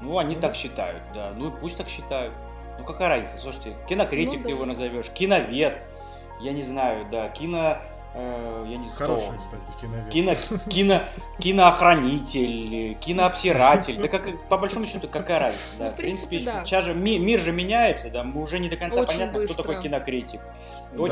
Ну, они mm так считают, да. Ну и пусть так считают. Ну какая разница? Слушайте, кинокритик ну, ты да. его назовешь, киновед, я не знаю, да, кино... Э, я не знаю, Хороший, кто. кстати, киновед. Кино, кино, киноохранитель, кинообсиратель. Да как, по большому счету, какая разница? Да? Ну, в принципе, да. сейчас же ми, мир же меняется, да, мы уже не до конца Очень понятно, быстро. кто такой кинокритик. Да?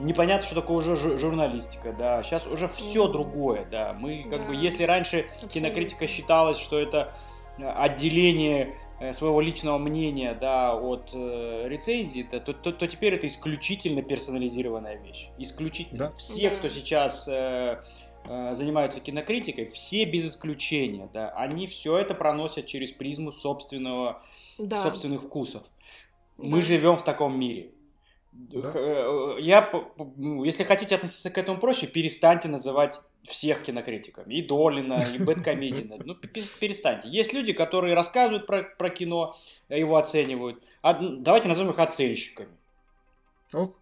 Непонятно, что такое уже журналистика, да, сейчас уже все другое, да, мы как да, бы, если раньше абсолютно. кинокритика считалась, что это э, отделение э, своего личного мнения, да, от э, рецензии, да, то, то, то теперь это исключительно персонализированная вещь, исключительно. Да? Все, да. кто сейчас э, э, занимаются кинокритикой, все без исключения, да, они все это проносят через призму собственного, да. собственных вкусов. Мы живем в таком мире. Да? Э, я, ну, если хотите относиться к этому проще, перестаньте называть всех кинокритиками. И Долина, и Бэткомедина. Ну, перестаньте. Есть люди, которые рассказывают про, про кино, его оценивают. А, давайте назовем их оценщиками. Ок.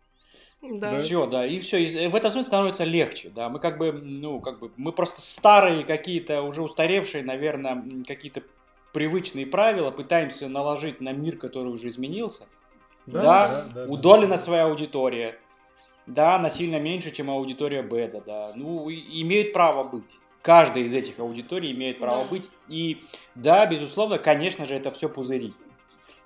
Да. Все, да, и все. И в этом смысле становится легче, да. Мы как бы, ну, как бы, мы просто старые какие-то, уже устаревшие, наверное, какие-то привычные правила пытаемся наложить на мир, который уже изменился. Да, да, да, у да, Долина да. своя аудитория. Да, она сильно меньше, чем аудитория Беда, да. Ну, имеют право быть. Каждая из этих аудиторий имеет право да. быть. И да, безусловно, конечно же, это все пузыри.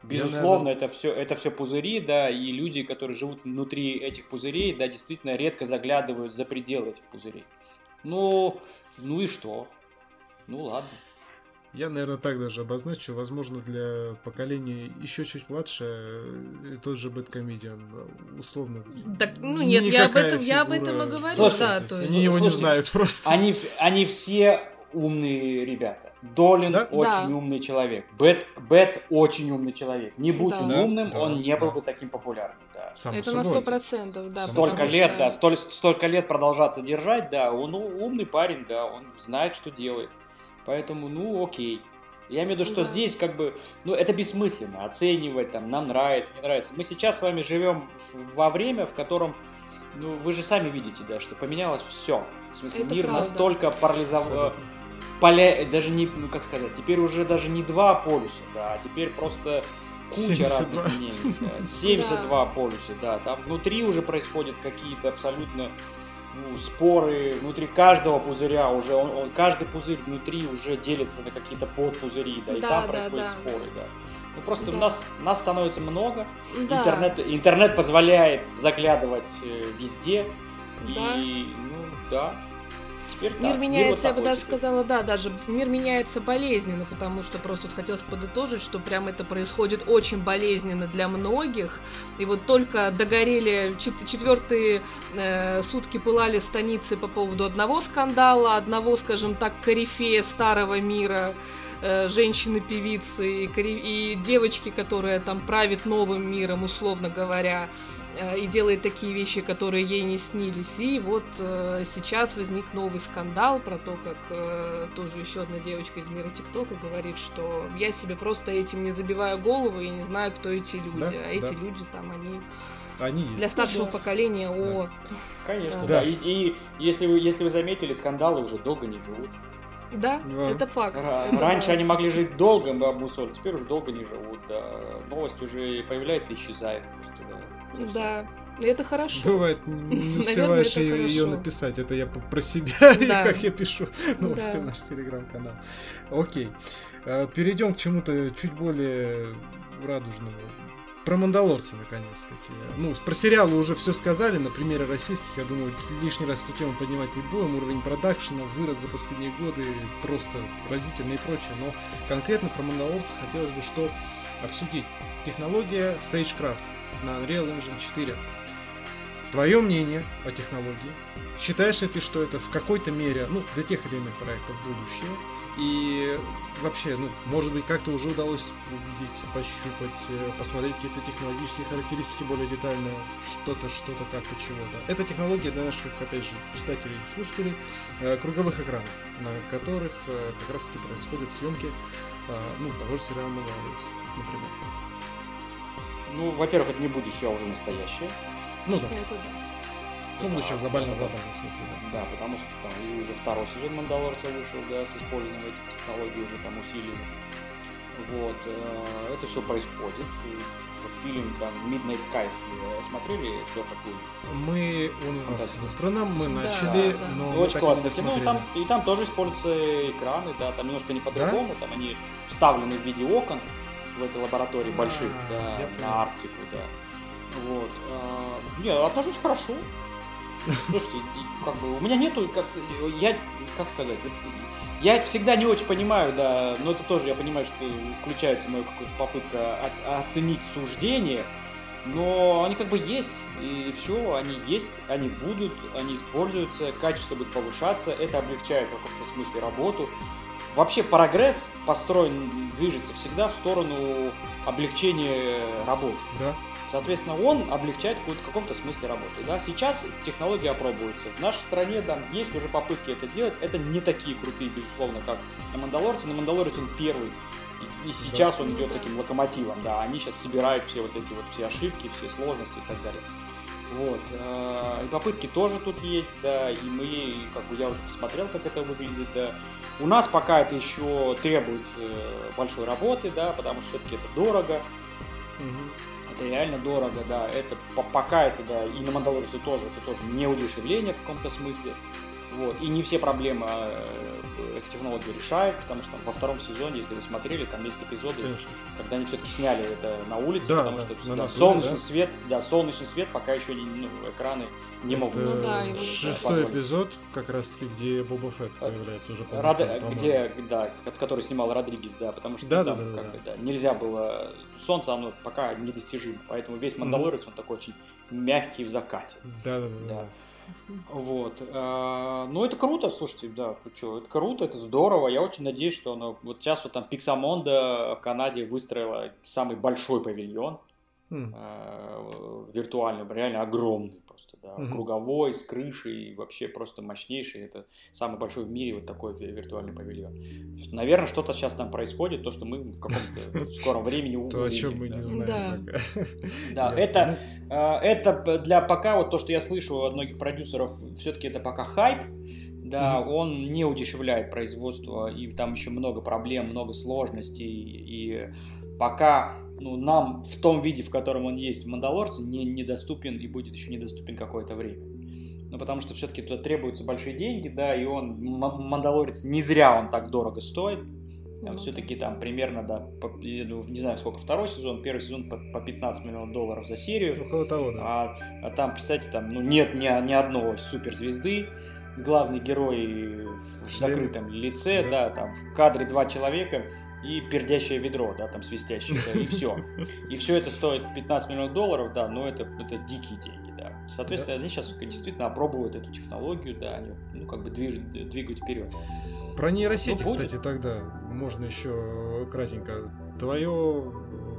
Безусловно, это все, это все пузыри, да, и люди, которые живут внутри этих пузырей, да, действительно редко заглядывают за пределы этих пузырей. Ну, ну и что? Ну ладно. Я, наверное, так даже обозначу. Возможно, для поколения еще чуть младше э, тот же Бэткомедиан, условно. Так, ну нет, я об этом, я об этом и говорю. Слушайте, да, то есть, они его слушайте, не знают просто. Они, они все умные ребята. Долин да? очень да. умный человек. Бет, Бет очень умный человек. Не будь да. он умным, да, он не был бы таким популярным. Да. Само Это на сто процентов, да. Столько лет, что... да, столь, столько лет продолжаться держать, да, он умный парень, да, он знает, что делает. Поэтому, ну, окей. Я имею в виду, что да. здесь как бы, ну, это бессмысленно оценивать, там, нам нравится, не нравится. Мы сейчас с вами живем во время, в котором, ну, вы же сами видите, да, что поменялось все. В смысле, это мир правда. настолько парализовал, поля, даже не, ну, как сказать, теперь уже даже не два полюса, да, а теперь просто куча 72. разных мнений. Да. 72 полюса, да, там внутри уже происходят какие-то абсолютно ну, споры внутри каждого пузыря уже, он, он, каждый пузырь внутри уже делится на какие-то подпузыри, да, и да, там да, происходят да. споры, да. Ну просто да. нас, нас становится много, да. интернет, интернет позволяет заглядывать э, везде, да. и, ну, да, Теперь мир так, меняется, мир вот я бы даже теперь. сказала, да, даже мир меняется болезненно, потому что просто вот хотелось подытожить, что прям это происходит очень болезненно для многих. И вот только догорели четвертые э, сутки пылали станицы по поводу одного скандала, одного, скажем так, корифея старого мира э, женщины-певицы и, и девочки, которая там правит новым миром, условно говоря. Э, и делает такие вещи, которые ей не снились. И вот э, сейчас возник новый скандал про то, как э, тоже еще одна девочка из мира ТикТока говорит, что я себе просто этим не забиваю голову и не знаю, кто эти люди. Да, а эти да. люди там, они они есть. Для старшего да. поколения, да. о... Конечно, да. да. И, и если, вы, если вы заметили, скандалы уже долго не живут. Да, да. это факт. Р- это раньше они могли жить долго, мы обмусолили, теперь уже долго не живут. Да. Новость уже появляется и исчезает. Просто, да. Да, это хорошо. Бывает, не успеваешь ее, ее написать. Это я про себя да. и как я пишу новости да. в наш телеграм-канал. Окей. Э, Перейдем к чему-то чуть более радужному. Про Мандалорца, наконец-таки. Ну, про сериалы уже все сказали, на примере российских, я думаю, лишний раз эту тему поднимать не будем. Уровень продакшена вырос за последние годы просто разительно и прочее. Но конкретно про Мандалорца хотелось бы что обсудить. Технология Stagecraft на Unreal Engine 4. Твое мнение о технологии? Считаешь ли ты, что это в какой-то мере, ну, для тех или иных проектов будущее? И вообще, ну, может быть, как-то уже удалось увидеть, пощупать, э, посмотреть какие-то технологические характеристики более детально, что-то, что-то, как-то, чего-то. Это технология для наших, опять же, читателей и слушателей э, круговых экранов, на которых э, как раз-таки происходят съемки, ну, того же сериала например. Ну, во-первых, это не будущее, а уже настоящее. Ну да. Ну, будущее глобально глобально, в смысле, да. Да, потому что там и уже второй сезон Мандалорца вышел, да, с использованием этих технологий уже там усилили. Вот, э, это все происходит. И вот фильм там Midnight Skies вы смотрели, Джорджа Клуни? Мы, он у нас с Браном, мы начали, да, но Очень классно. Ну, там, и там тоже используются экраны, да, там немножко не по-другому, да? там они вставлены в виде окон, в этой лаборатории больших, а, да, на Арктику, да. Вот. А, не, отношусь хорошо. Слушайте, как бы у меня нету, как я, как сказать, я всегда не очень понимаю, да, но это тоже я понимаю, что включается моя какая-то попытка от, оценить суждение, но они как бы есть, и все, они есть, они будут, они используются, качество будет повышаться, это облегчает в каком-то смысле работу, Вообще прогресс построен, движется всегда в сторону облегчения работы. Да. Соответственно, он облегчает в каком-то смысле работу. Да? Сейчас технологии опробуются. В нашей стране да, есть уже попытки это делать. Это не такие крутые, безусловно, как на Мандалорце. Но Мандалорец он первый. И, сейчас да. он идет таким локомотивом. Да, они сейчас собирают все вот эти вот все ошибки, все сложности и так далее. Вот. Э, и попытки тоже тут есть, да, и мы, как бы я уже посмотрел, как это выглядит, да. У нас пока это еще требует э, большой работы, да, потому что все-таки это дорого. Угу. Это реально дорого, да. Это пока это, да, и на Мандалорце тоже, это тоже не удешевление в каком-то смысле. Вот. И не все проблемы э, эти технологии решают, потому что там, во втором сезоне, если вы смотрели, там есть эпизоды, Конечно. когда они все-таки сняли это на улице, да, потому да, что да, солнечный да. свет, да, солнечный свет пока еще не, ну, экраны не могут. Ну, да, шестой эпизод, как раз таки, где Боба Фетт появляется уже Рад... Где, да, который снимал Родригес, да, потому что да, там да, да, как, да. Да, нельзя было. Солнце, оно пока недостижимо, поэтому весь Мандалорец, mm-hmm. он такой очень мягкий в закате. Да, да, да. да. Вот. Ну, это круто, слушайте, да, что, это круто, это здорово. Я очень надеюсь, что оно... Вот сейчас вот там Pixamonda в Канаде выстроила самый большой павильон mm. виртуальный, реально огромный просто, да, mm-hmm. круговой, с крышей, вообще просто мощнейший. Это самый большой в мире вот такой виртуальный павильон. Наверное, что-то сейчас там происходит, то, что мы в каком-то скором времени увидим. То, о чем мы не знаем. Да, это, а, это для пока, вот то, что я слышу от многих продюсеров, все-таки это пока хайп, да, mm-hmm. он не удешевляет производство, и там еще много проблем, много сложностей, и пока ну, нам в том виде, в котором он есть в Мандалорце, не, недоступен и будет еще недоступен какое-то время. Ну, потому что все-таки туда требуются большие деньги, да, и он, Мандалорец, не зря он так дорого стоит. Там все-таки там примерно, да, по, ну, не знаю, сколько второй сезон, первый сезон по, по 15 миллионов долларов за серию. Около того, да. А, а там, представьте, там, ну, нет ни, ни одной суперзвезды. Главный герой в закрытом лице, да. да, там в кадре два человека и пердящее ведро, да, там свистящее, да, и все. И все это стоит 15 миллионов долларов, да, но это, это дикие деньги, да. Соответственно, да. они сейчас действительно опробуют эту технологию, да, они, ну, как бы движут, двигают вперед. Про нейросети, ну, кстати, тогда можно еще кратенько. Твое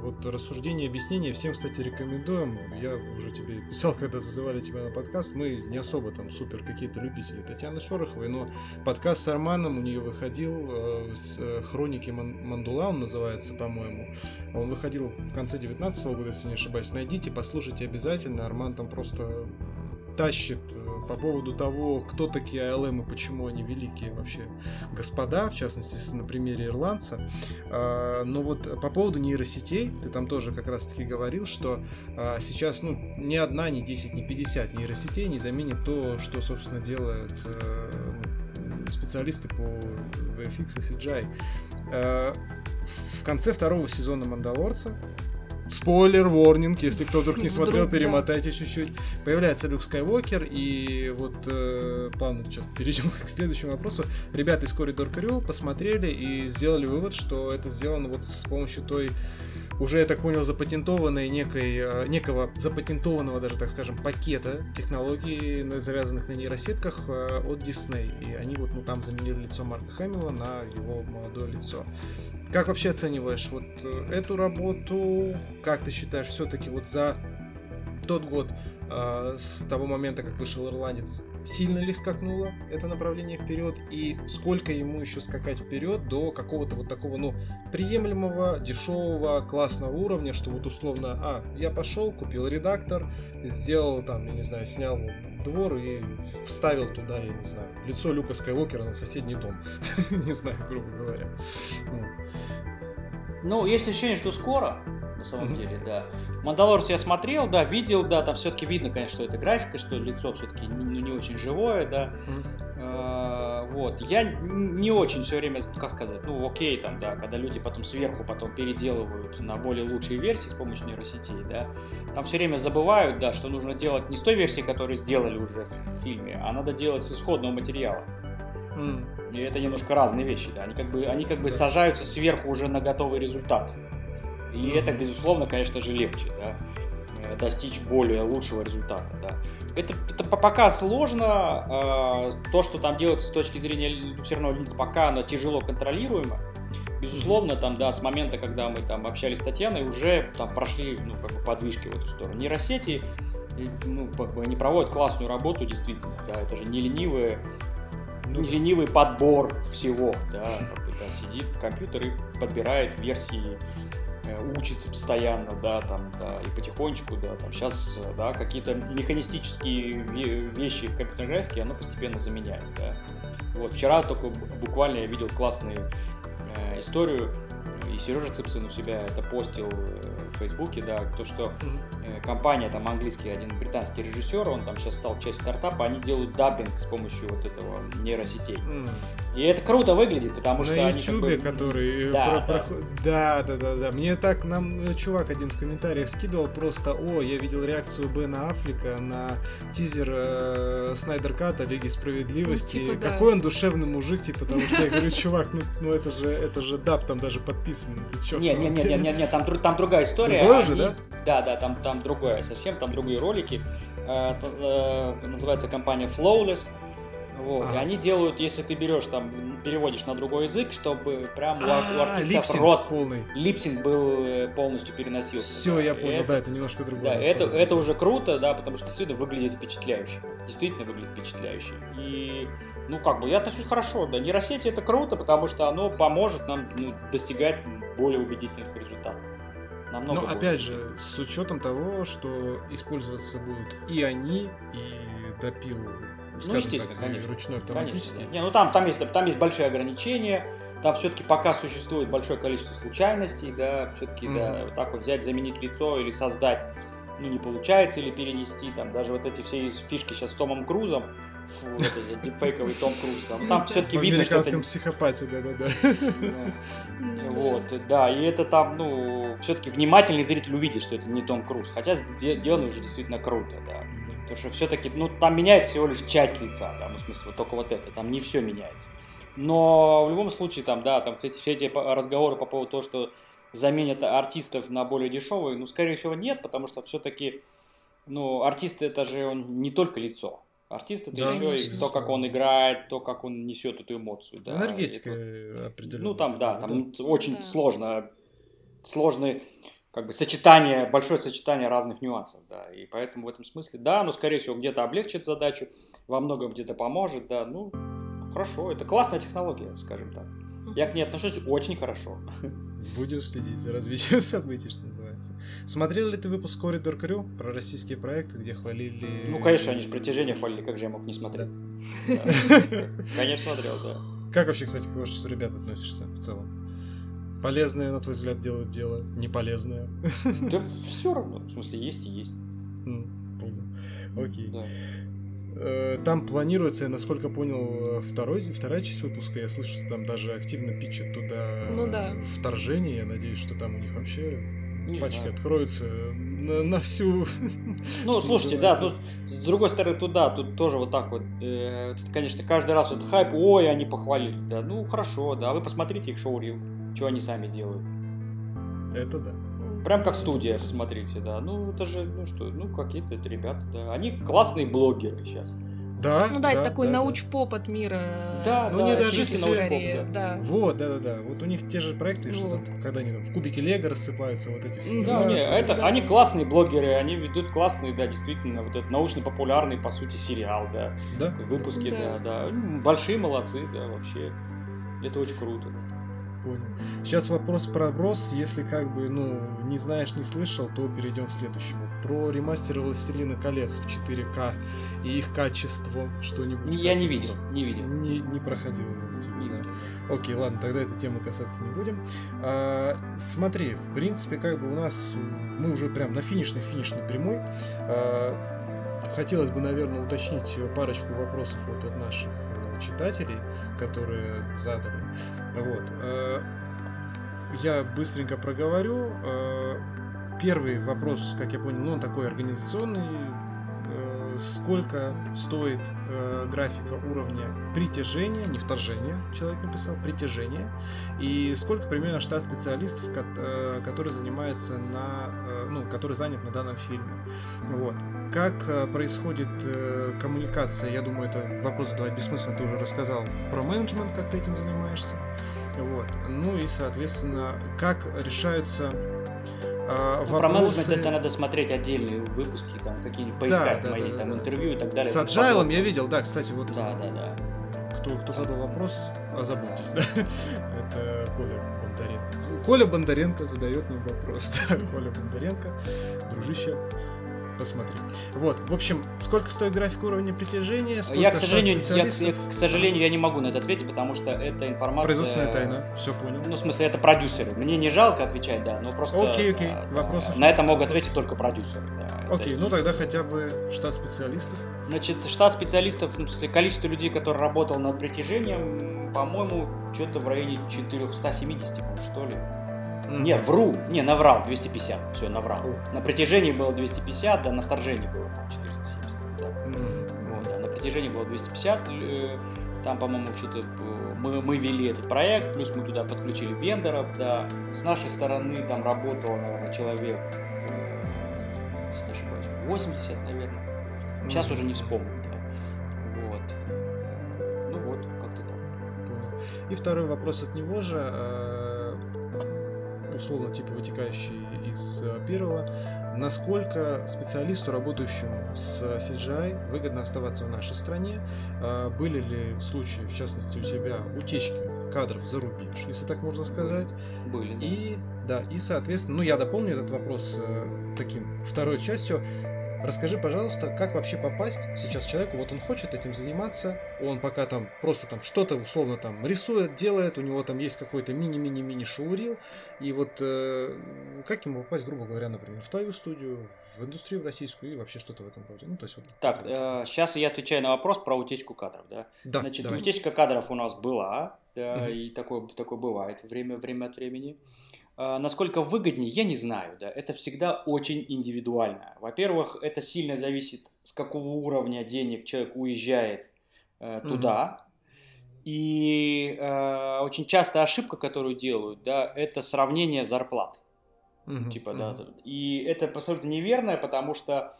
вот рассуждение, объяснение всем, кстати, рекомендуем. Я уже тебе писал, когда зазывали тебя на подкаст. Мы не особо там супер какие-то любители Татьяны Шороховой, но подкаст с Арманом у нее выходил э, с э, хроники Мандула, он называется, по-моему. Он выходил в конце 19 года, если не ошибаюсь. Найдите, послушайте обязательно. Арман там просто тащит э, по поводу того, кто такие АЛМ и почему они великие вообще господа, в частности, на примере ирландца. А, но вот по поводу нейросетей, ты там тоже как раз-таки говорил, что а, сейчас ну, ни одна, ни 10, ни 50 нейросетей не заменит то, что, собственно, делают э, ну, специалисты по VFX и CGI. А, в конце второго сезона Мандалорца Спойлер, ворнинг, если кто вдруг не смотрел, перемотайте чуть-чуть. Появляется Люк Скайуокер, и вот э, плавно сейчас перейдем к следующему вопросу. Ребята из Corridor Crew посмотрели и сделали вывод, что это сделано вот с помощью той уже, я так понял, запатентованной некой, э, некого запатентованного даже, так скажем, пакета технологий, завязанных на нейросетках э, от Disney. И они вот ну, там заменили лицо Марка Хэмилла на его молодое лицо. Как вообще оцениваешь вот э, эту работу? Как ты считаешь, все-таки вот за тот год э, с того момента, как вышел Ирландец, сильно ли скакнуло это направление вперед и сколько ему еще скакать вперед до какого-то вот такого, ну, приемлемого, дешевого, классного уровня, что вот условно, а, я пошел, купил редактор, сделал там, я не знаю, снял двор и вставил туда, я не знаю, лицо Люка Скайуокера на соседний дом. не знаю, грубо говоря. Ну, есть ощущение, что скоро, на самом mm-hmm. деле, да. Мандалорс я смотрел, да, видел, да, там все-таки видно, конечно, что это графика, что лицо все-таки не, ну, не очень живое, да. Mm-hmm. вот. Я не очень все время, как сказать, ну, окей, там, да, когда люди потом сверху потом переделывают на более лучшие версии с помощью нейросетей, да, там все время забывают, да, что нужно делать не с той версии, которую сделали уже в фильме, а надо делать с исходного материала. Mm. И это немножко разные вещи, да. Они как бы, они как бы да. сажаются сверху уже на готовый результат. И mm. это, безусловно, конечно же, легче, да, э, достичь более лучшего результата, да. Это, это пока сложно, э, то, что там делается с точки зрения все равно лиц, пока оно тяжело контролируемо. Безусловно, там, да, с момента, когда мы там общались с Татьяной, уже там прошли, ну, как бы подвижки в эту сторону. Нейросети, ну, как бы они проводят классную работу, действительно, да, это же не ленивые ну, ленивый подбор всего, да, как бы, да, сидит компьютер и подбирает версии, э, учится постоянно, да, там, да, и потихонечку, да, там, сейчас, да, какие-то механистические вещи в компьютерной графике оно постепенно заменяет, да. Вот, вчера только буквально я видел классную э, историю, и Сережа Цыпсин у себя это постил э, в Фейсбуке, да, то, что э, компания, там английский, один британский режиссер, он там сейчас стал часть стартапа, они делают dubbing с помощью вот этого нейросетей. Mm. И это круто выглядит, потому На что YouTube, они как бы... который... Да, про, да. Про... да, да, да, да. Мне так нам э, чувак один в комментариях скидывал просто, о, я видел реакцию Бена Аффлека на тизер э, Snyder Cut а Лиги Справедливости. Ну, типа, Какой да. он душевный мужик, типа, потому что я говорю, чувак, ну, ну это же, это же dub, там даже подписан. Ты чё, не, не, не, не, не, не, там, там другая история. Другое же, да? Да, да, там, там другое совсем, там другие ролики. Это, называется компания Flawless. Вот. А. И они делают, если ты берешь там, переводишь на другой язык, чтобы прям у, у А, артиста рот полный. липсинг был э, полностью переносился. Все, да. я понял, это- да, это немножко другое. Да, это, это уже круто, да, потому что действительно выглядит впечатляюще. Действительно выглядит впечатляюще. И, ну, как бы, я отношусь хорошо, да. Нейросети это круто, потому что оно поможет нам ну, достигать более убедительных результатов. Намного Но опять же, с учетом того, что использоваться будут и они, и допил, скажем естественно, так, конечно. ручной Конечно. автоматический. да. Не, ну там, там, есть, там есть большие ограничения, там все-таки пока существует большое количество случайностей, да, все-таки, да, Мгм. вот так вот взять, заменить лицо или создать, ну, не получается, или перенести, там, даже вот эти все фишки сейчас с Томом Крузом, фу, дипфейковый Том Круз, там, там все-таки видно, что это... психопате, да-да-да. Вот, да, и это там, ну, все-таки внимательный зритель увидит, что это не Том Круз, хотя сде- сделано уже действительно круто, да. Потому что все-таки, ну, там меняется всего лишь часть лица, да, ну, в смысле, вот только вот это, там не все меняется. Но в любом случае, там, да, там, кстати, все эти разговоры по поводу того, что заменят артистов на более дешевые, ну, скорее всего, нет, потому что все-таки, ну, артист это же он не только лицо. Артист это Да, еще и то, как он играет, то, как он несет эту эмоцию. Да, Энергетика Это- определенно. ну, там, да, там очень Да. сложно, сложное, как бы, сочетание, большое сочетание разных нюансов, да, и поэтому в этом смысле, да, ну, скорее всего, где-то облегчит задачу, во многом где-то поможет, да, ну, хорошо, это классная технология, скажем так. Я к ней отношусь очень хорошо. Будем следить за развитием событий, что называется. Смотрел ли ты выпуск Corridor Crew про российские проекты, где хвалили... Ну, конечно, они же притяжение хвалили, как же я мог не смотреть? Конечно, смотрел, да. Как вообще, кстати, к творчеству ребят относишься в целом? Полезное, на твой взгляд, делают дело, не полезное. Да все равно, в смысле, есть и есть. Понял. Окей. Да. Э, Там планируется, я насколько понял, второй, вторая часть выпуска. Я слышу, что там даже активно питчат туда Ну да. вторжение. Я надеюсь, что там у них вообще Не пачки знаю. откроются на, на всю... Ну, слушайте, да, ну, с другой стороны, туда, тут тоже вот так вот, э, это, конечно, каждый раз этот хайп, ой, они похвалили, да, ну, хорошо, да, вы посмотрите их шоурил, что они сами делают. Это да. Прям как студия, посмотрите, да, ну, это же, ну, что, ну, какие-то ребята, да, они классные блогеры сейчас. Да, Ну да, это такой да, да. науч-поп от мира. Да, Ну, не даже чисто все- скорее, да. Вот, да, да, да. Вот у них те же проекты, что Вот. там, когда они там в кубике Лего рассыпаются, вот эти все. Да, не, то это, да. они классные блогеры, они ведут классный, да, действительно, вот этот научно-популярный, по сути, сериал, да, Да? выпуски, да, Да. да, М, большие молодцы, да, вообще, это очень круто, да. Понял. Сейчас вопрос про брос. Если как бы, ну, не знаешь, не слышал, то перейдем к следующему. Про ремастер «Властелина колец» в 4К и их качество что-нибудь. Я не видел, не видел. Не, не проходил. его, Не да. видел. Окей, ладно, тогда этой темы касаться не будем. А, смотри, в принципе, как бы у нас, мы уже прям на финишной-финишной прямой. А, хотелось бы, наверное, уточнить парочку вопросов вот от наших э, читателей, которые задали. Вот. э, Я быстренько проговорю. Первый вопрос, как я понял, ну, он такой организационный. Э, Сколько стоит э, графика уровня притяжения, не вторжения, человек написал, притяжения, и сколько примерно штат специалистов, э, который занимается на, ну, который занят на данном фильме. Вот. Как происходит коммуникация, я думаю, это вопрос задавать бессмысленно, ты уже рассказал про менеджмент, как ты этим занимаешься. Вот. Ну и, соответственно, как решаются э, Ну, про менеджмент это надо смотреть отдельные выпуски, там какие-нибудь поискать да, мои да, там да. интервью и так далее. С agile я видел, да, кстати, вот Да, да, да. кто, кто задал вопрос, озаботьтесь, да? Это Коля Бондаренко. Коля Бондаренко задает нам вопрос. Да, Коля Бондаренко, дружище, посмотри. Вот, в общем, сколько стоит график уровня притяжения? Я, к сожалению, я, я, к сожалению, я не могу на это ответить, потому что это информация... Производственная тайна, все понял. Ну, в смысле, это продюсеры. Мне не жалко отвечать, да, но просто... Окей, окей, да, вопросов На это могут ответить только продюсеры, да. Это- Окей, ну тогда хотя бы штат специалистов. Значит, штат специалистов, ну, в смысле, количество людей, которые работал над притяжением, по-моему, что-то в районе 470, по-моему, что ли. Не, вру, не, наврал, 250, все, наврал. На притяжении было 250, да, на вторжении было там, 470, да. Вот, да, на притяжении было 250, э, там, по-моему, что-то э, мы, мы вели этот проект, плюс мы туда подключили вендоров, да. С нашей стороны там работало, наверное, человек, э, если не ошибаюсь, 80, наверное. Сейчас уже не вспомню. Вот. Ну вот, как-то. Понял. И второй вопрос от него же, э, условно типа вытекающий из э, первого. Насколько специалисту, работающему с CGI, выгодно оставаться в нашей стране? Э, были ли случаи, в частности, у тебя утечки кадров за рубеж, если так можно сказать? Были, да. И да, и соответственно, ну я дополню этот вопрос э, таким второй частью. Расскажи, пожалуйста, как вообще попасть сейчас человеку, вот он хочет этим заниматься, он пока там просто там что-то условно там рисует, делает, у него там есть какой-то мини-мини-мини шоурил, и вот э, как ему попасть, грубо говоря, например, в твою студию, в индустрию в российскую и вообще что-то в этом роде. Ну, то есть, вот, так, э, сейчас я отвечаю на вопрос про утечку кадров, да? Да, Значит, давай. утечка кадров у нас была, да, Мгм. и такое, такое бывает время, время от времени. А, Насколько выгоднее, я не знаю, да, это всегда очень индивидуально. Во-первых, это сильно зависит, с какого уровня денег человек уезжает э, туда. И э, очень часто ошибка, которую делают, да, это сравнение зарплат. Мгм, Типа, мгм. да. И это абсолютно неверно, потому что э,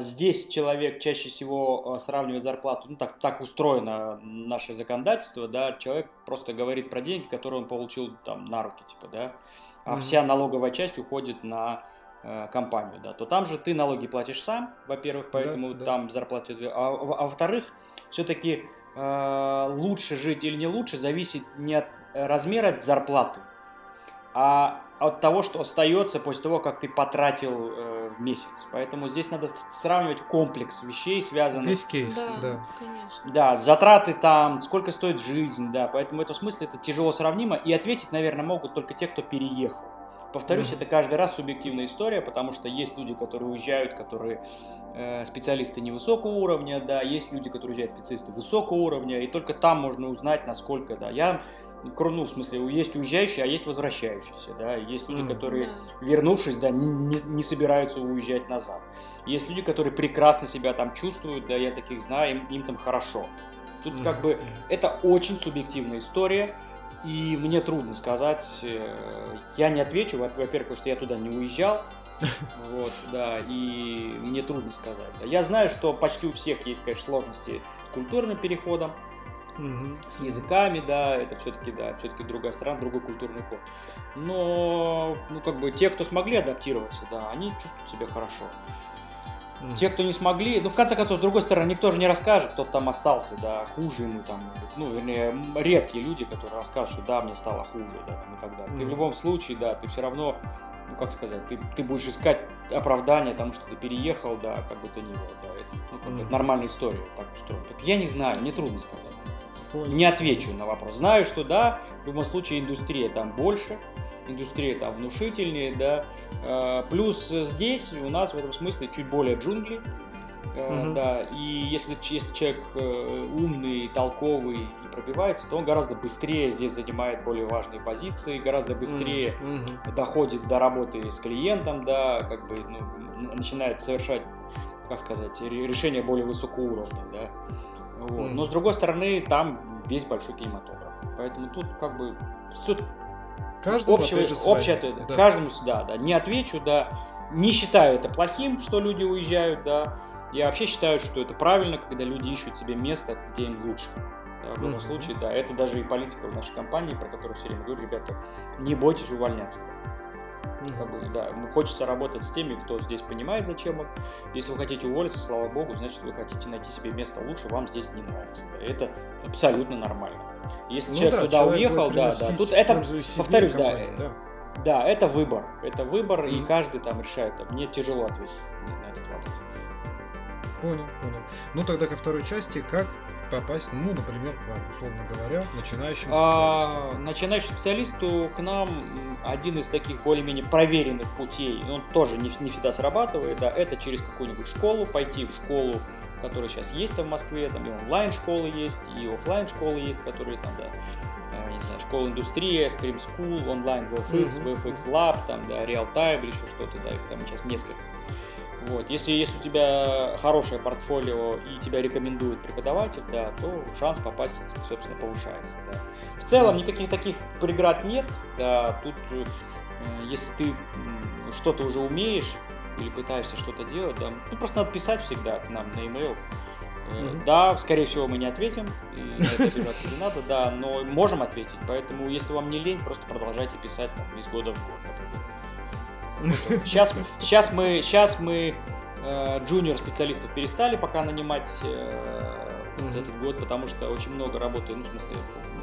здесь человек чаще всего э, сравнивает зарплату, ну так, так устроено наше законодательство, да, человек просто говорит про деньги, которые он получил там на руки, типа, да, а Мгм. вся налоговая часть уходит на э, компанию, да, то там же ты налоги платишь сам, во-первых, поэтому да. там зарплата, а, во- а во-вторых, все-таки лучше жить или не лучше зависит не от э, размера зарплаты, а от того, что остается после того, как ты потратил э, в месяц. Поэтому здесь надо сравнивать комплекс вещей, связанных Весь кейс, Да, да. конечно. да, затраты там, сколько стоит жизнь, да, поэтому в этом смысле это тяжело сравнимо, и ответить, наверное, могут только те, кто переехал. Повторюсь, Мгм. это каждый раз субъективная история, потому что есть люди, которые уезжают, которые э, специалисты невысокого уровня, да, есть люди, которые уезжают специалисты высокого уровня, и только там можно узнать, насколько, да. Я, ну, в смысле, есть уезжающие, а есть возвращающиеся, да, есть люди, которые Да. вернувшись, да, не, не- не собираются уезжать назад. Есть люди, которые прекрасно себя там чувствуют, да, я таких знаю, им, им там хорошо. Тут как бы это очень субъективная история, и мне трудно сказать. э, Я не отвечу, во- во-первых, потому что я туда не уезжал, вот, да, и мне трудно сказать. да. Я знаю, что почти у всех есть, конечно, сложности с культурным переходом, С языками, да, это все-таки, да, все-таки другая страна, другой культурный код. Но, ну, как бы, те, кто смогли адаптироваться, да, они чувствуют себя хорошо. Те, кто не смогли, ну, в конце концов, с другой стороны, никто же не расскажет, тот там остался, да, хуже ему там, ну, вернее, редкие люди, которые расскажут, что да, мне стало хуже, да, там, и так далее. Ты в любом случае, да, ты все равно, ну, как сказать, ты, ты будешь искать оправдание тому, что ты переехал, да, как бы то ни было, да, это, ну, как это нормальная история, так устроена. Я не знаю, мне трудно сказать. Понял. Не отвечу на вопрос. Знаю, что да, в любом случае индустрия там больше, индустрия там внушительнее, да. Э, Плюс здесь у нас в этом смысле чуть более джунгли, Мгм. да, и если, если человек э, умный, толковый и пробивается, то он гораздо быстрее здесь занимает более важные позиции, гораздо быстрее Мгм. доходит до работы с клиентом, да, как бы ну, начинает совершать, как сказать, ре- решения более высокого уровня, да. Вот. Но с другой стороны, там весь большой кинематограф. Поэтому тут как бы суть Каждому, общего, общее ответ. Да. Каждому, да, да. Не отвечу, да. Не считаю это плохим, что люди уезжают, да. Я вообще считаю, что это правильно, когда люди ищут себе место, где им лучше. Да, в любом Мгм. случае, да, это даже и политика в нашей компании, про которую все время говорю, ребята, не бойтесь увольняться. Мгм. Как бы, да, ну, хочется работать с теми, кто здесь понимает, зачем он. Если вы хотите уволиться, слава богу, значит, вы хотите найти себе место лучше, вам здесь не нравится. Да. Это абсолютно нормально. Если Ну человек да, туда человек уехал, да, да, тут это, и и повторюсь, да, компании, да. да, это выбор. Это выбор, и Мгм. каждый там решает. Мне тяжело ответить на этот вопрос. Понял, понял. Ну тогда ко второй части, как попасть, ну, например, к вам, условно говоря, начинающему специалисту. А, начинающему специалисту к нам один из таких более-менее проверенных путей, он тоже не, не всегда срабатывает, да, это через какую-нибудь школу, пойти в школу, которая сейчас есть там в Москве, там и онлайн-школы есть, и оффлайн школы есть, которые там, да, э, не знаю, школа индустрия, Scream School, онлайн VFX, Мгм. VFX Lab, там, да, Real Time или еще что-то, да, их там сейчас несколько. Вот. Если, если у тебя хорошее портфолио и тебя рекомендует преподаватель, да, то шанс попасть, собственно, повышается. Да. В целом никаких таких преград нет. Да, тут, э, если ты что-то уже умеешь, или пытаешься что-то делать, да, ну просто надо писать всегда к нам на e-mail. Mm-hmm. Да, скорее всего, мы не ответим, и на это обижаться не надо, да, но можем ответить. Поэтому, если вам не лень, просто продолжайте писать там, из года в год, например. Сейчас, сейчас мы, сейчас мы э, джуниор специалистов перестали пока нанимать mm-hmm. этот год, потому что очень много работы, ну, в смысле,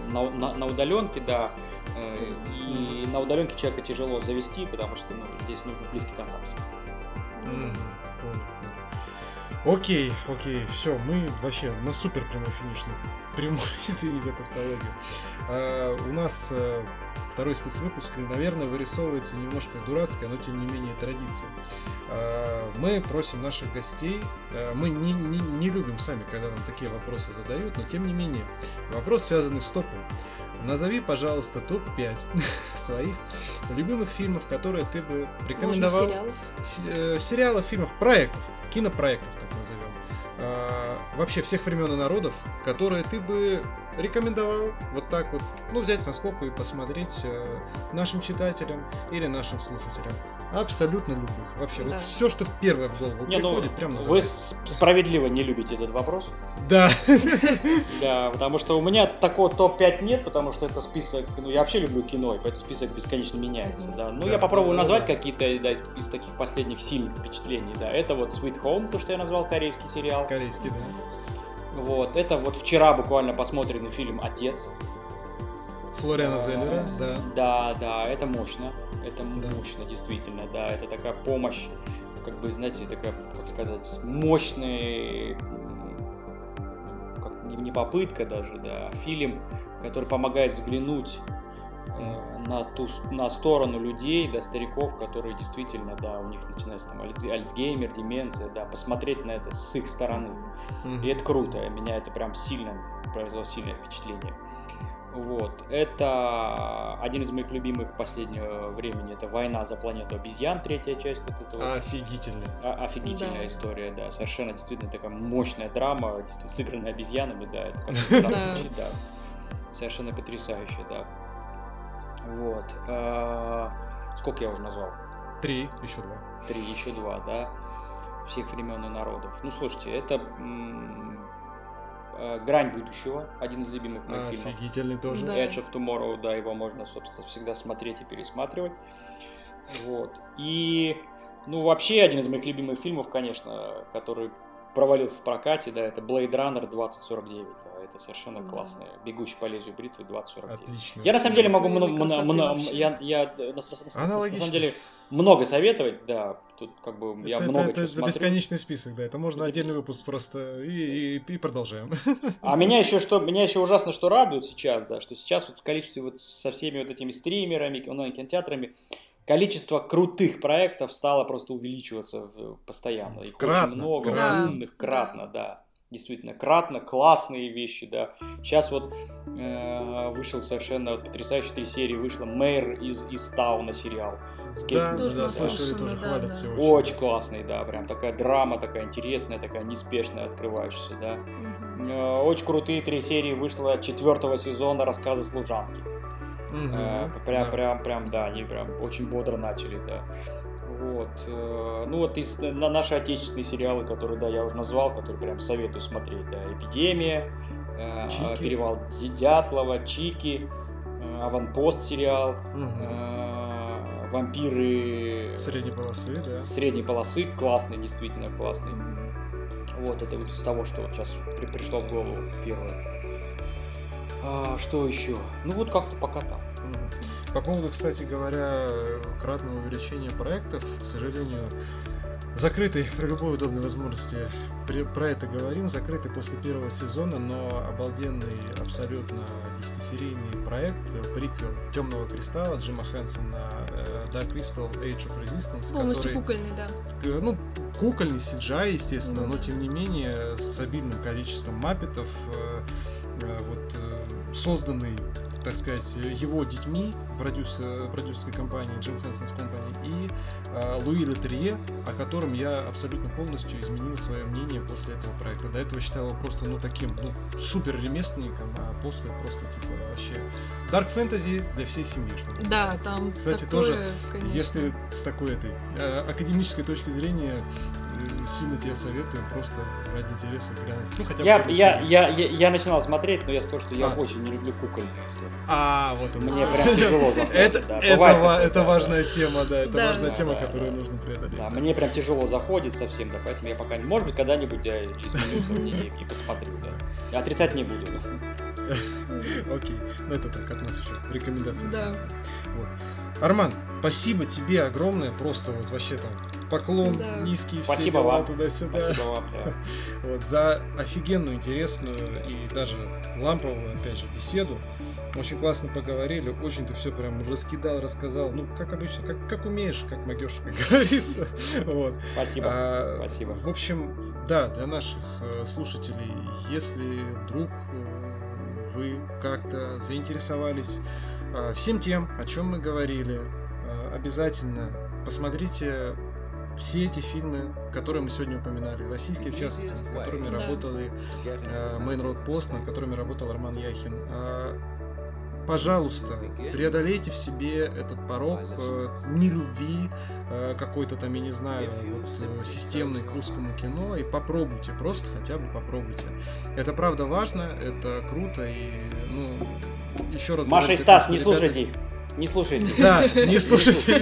на, на, на удаленке, да, э, и на удаленке человека тяжело завести, потому что ну, здесь нужен близкий контакт. Mm-hmm. Окей, окей, все, мы вообще на супер прямой финишной. Прямой, извини за тавтологию. А, у нас а, второй спецвыпуск, наверное, вырисовывается немножко дурацкая, но тем не менее традиция. А, мы просим наших гостей, а, мы не, не, не любим сами, когда нам такие вопросы задают, но тем не менее, вопрос связанный с топом. Назови, пожалуйста, топ-5 своих любимых фильмов, которые ты бы рекомендовал. Можно сериалов? Э, сериалов, фильмов, проектов кинопроектов, так назовем, а, вообще всех времен и народов, которые ты бы рекомендовал вот так вот, ну, взять на скобку и посмотреть э, нашим читателям или нашим слушателям. Абсолютно любых. Вообще, да. вот все, что в первое в голову не, ну, приходит, ну, прям называется. Вы справедливо не любите этот вопрос. Да. Да, потому что у меня такого топ-5 нет, потому что это список, ну, я вообще люблю кино, и поэтому список бесконечно меняется, да. Ну, да, я попробую да, назвать да. какие-то, да, из, из таких последних сильных впечатлений, да. Это вот Sweet Home, то, что я назвал корейский сериал. Корейский, да. Вот, это вот вчера буквально посмотренный фильм «Отец». Флориана Зеллера, да. Да, да, это мощно. Это да. мощно, действительно, да. Это такая помощь, как бы, знаете, такая, как сказать, мощный, как не попытка даже, да, а фильм, который помогает взглянуть на ту на сторону людей, да, стариков, которые действительно, да, у них начинается там Альцгеймер, деменция, да, посмотреть на это с их стороны. Mm-hmm. И это круто, меня это прям сильно произвело сильное впечатление. Вот. Это один из моих любимых последнего времени. Это «Война за планету обезьян», третья часть вот этого. Офигительная. А, офигительная да. история, да. Совершенно действительно такая мощная драма, действительно сыгранная обезьянами, да. Это как странно звучит, да. Совершенно потрясающая, да. Вот. А, сколько я уже назвал? Три, еще два. Три, еще два, да. Всех времен и народов. Ну, слушайте, это Э, Грань будущего, один из любимых моих а, фильмов. Офигительный тоже. Да. Edge of Tomorrow, да, его можно, собственно, всегда смотреть и пересматривать. Вот. И, ну, вообще, один из моих любимых фильмов, конечно, который провалился в прокате, да, это Blade Runner 2049. Да, это совершенно да. классная. Бегущий по лезвию бритвы 2049. Отлично. Я на самом деле могу много, много, я, я на, на, на самом деле много советовать, да. Тут как бы я это, много это, чего это смотрю. бесконечный список, да. Это можно это... отдельный выпуск просто и, и, и продолжаем. А меня еще что, меня еще ужасно что радует сейчас, да, что сейчас вот в количестве вот со всеми вот этими стримерами, онлайн-кинотеатрами количество крутых проектов стало просто увеличиваться постоянно. Их кратно, очень много, кратно. умных, кратно, да. Действительно, кратно, классные вещи, да. Сейчас вот э, вышел совершенно потрясающий три серии, вышла Мэр из, из Тауна сериал. Да, да, да, слышали, тоже да, хвалят да. все очень. Очень классный, да, прям такая драма, такая интересная, такая неспешная, открывающаяся, да. Угу. Очень крутые три серии вышло четвертого сезона рассказа служанки. Угу, э, прям, да. прям, прям, да, они прям очень бодро начали, да. Вот. Э, ну вот из на наши отечественные сериалы, которые, да, я уже назвал, которые прям советую смотреть, да, Эпидемия, э, Чики. Перевал Дятлова, Чики, Аванпост сериал, угу вампиры... Средней полосы, да. Средней полосы, классный, действительно классный. Вот, это вот из того, что вот сейчас при, пришло в голову первое. А, что еще? Ну вот как-то пока там. По поводу, кстати говоря, кратного увеличения проектов, к сожалению, закрытый при любой удобной возможности про это говорим, закрытый после первого сезона, но обалденный абсолютно десятисерийный проект, приквел Темного Кристалла Джима Хэнсона э, Dark Crystal Age of Resistance. Полностью который, кукольный, да. Ну, кукольный CGI, естественно, mm-hmm. но тем не менее с обильным количеством маппетов, э, э, вот созданный так сказать, его детьми, продюсер, продюсерской компании Джим Хэнсонс Company, и э, Луи Летерье, о котором я абсолютно полностью изменил свое мнение после этого проекта. До этого считал его просто, ну, таким, ну, супер ремесленником, а после просто, типа, вообще Dark Fantasy для всей семьи. Что да, там Кстати, такое, тоже, конечно. если с такой этой э, академической точки зрения, сильно тебе советую просто ради интереса глянуть. Ну, хотя я, я, я, я, я начинал смотреть, но я скажу, что я а. очень не люблю кукольные истории. А, вот это. Мне прям тяжело заходит. Это, да. это, такое, это да, важная да. тема, да, это да. важная да, тема, да, которую да. нужно преодолеть. Да, мне прям тяжело заходит совсем, да, поэтому я пока, может быть, когда-нибудь я изменю свое мнение и посмотрю, да. Я отрицать не буду. Окей, ну это так, от нас еще рекомендация. Да. Вот. Арман, спасибо тебе огромное, просто вот вообще там поклон да. низкий, Спасибо все вам. туда-сюда. Спасибо вам, да. вот, за офигенную, интересную и даже ламповую, опять же, беседу. Очень классно поговорили, очень ты все прям раскидал, рассказал. Ну, как обычно, как, как умеешь, как могешь, как говорится. Вот. Спасибо. А, Спасибо. В общем, да, для наших э, слушателей, если вдруг э, вы как-то заинтересовались э, всем тем, о чем мы говорили, обязательно посмотрите все эти фильмы, которые мы сегодня упоминали, российские, в частности, над которыми да. работали Main Road Post, над которыми работал Роман Яхин. Э, пожалуйста, преодолейте в себе этот порог э, нелюбви э, какой-то там, я не знаю, вот, э, системной к русскому кино и попробуйте, просто хотя бы попробуйте. Это правда важно, это круто и, ну, еще раз... Маша и Стас, не слушайте их. Не слушайте. Да, не слушайте.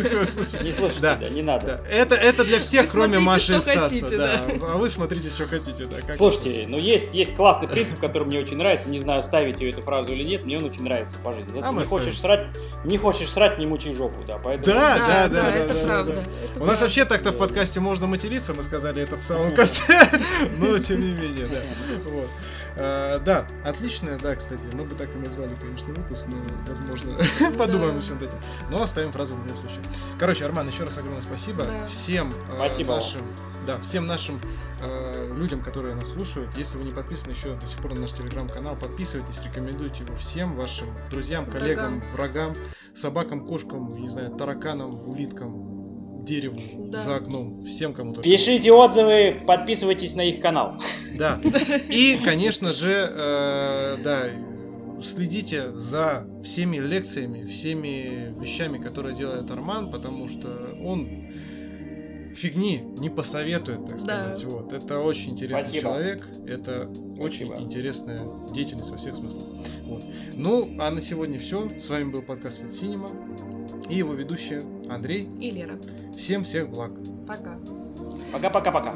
Не слушайте, да, не надо. Это, это для всех, кроме Маши и Стаса. А вы смотрите, что хотите. Да, Слушайте, ну есть, есть классный принцип, который мне очень нравится. Не знаю, ставите эту фразу или нет, мне он очень нравится по жизни. А не хочешь срать, не хочешь срать, не мучай жопу, да. Поэтому... Да, да, да, это правда. У нас вообще так-то в подкасте можно материться, мы сказали это в самом конце, но тем не менее, да. А, да, отличная, да, кстати. Мы бы так и назвали, конечно, выпуск, но, возможно, подумаем еще над этим. Но оставим фразу в любом случае. Короче, Арман, еще раз огромное спасибо. Да. Всем э, нашим, да, всем нашим э, людям, которые нас слушают. Если вы не подписаны еще до сих пор на наш телеграм-канал, подписывайтесь, рекомендуйте его всем вашим друзьям, коллегам, врагам, врагам собакам, кошкам, не знаю, тараканам, улиткам, дереву да. за окном. Всем, кому то Пишите отзывы, подписывайтесь на их канал. Да. И, конечно же, э, да, следите за всеми лекциями, всеми вещами, которые делает Арман, потому что он фигни не посоветует, так сказать. Да. Вот. Это очень интересный Спасибо. человек, это Спасибо. очень интересная деятельность во всех смыслах. Вот. Ну, а на сегодня все. С вами был подкаст Вид Синема и его ведущие Андрей и Лера. Всем всех благ. Пока. Пока-пока-пока.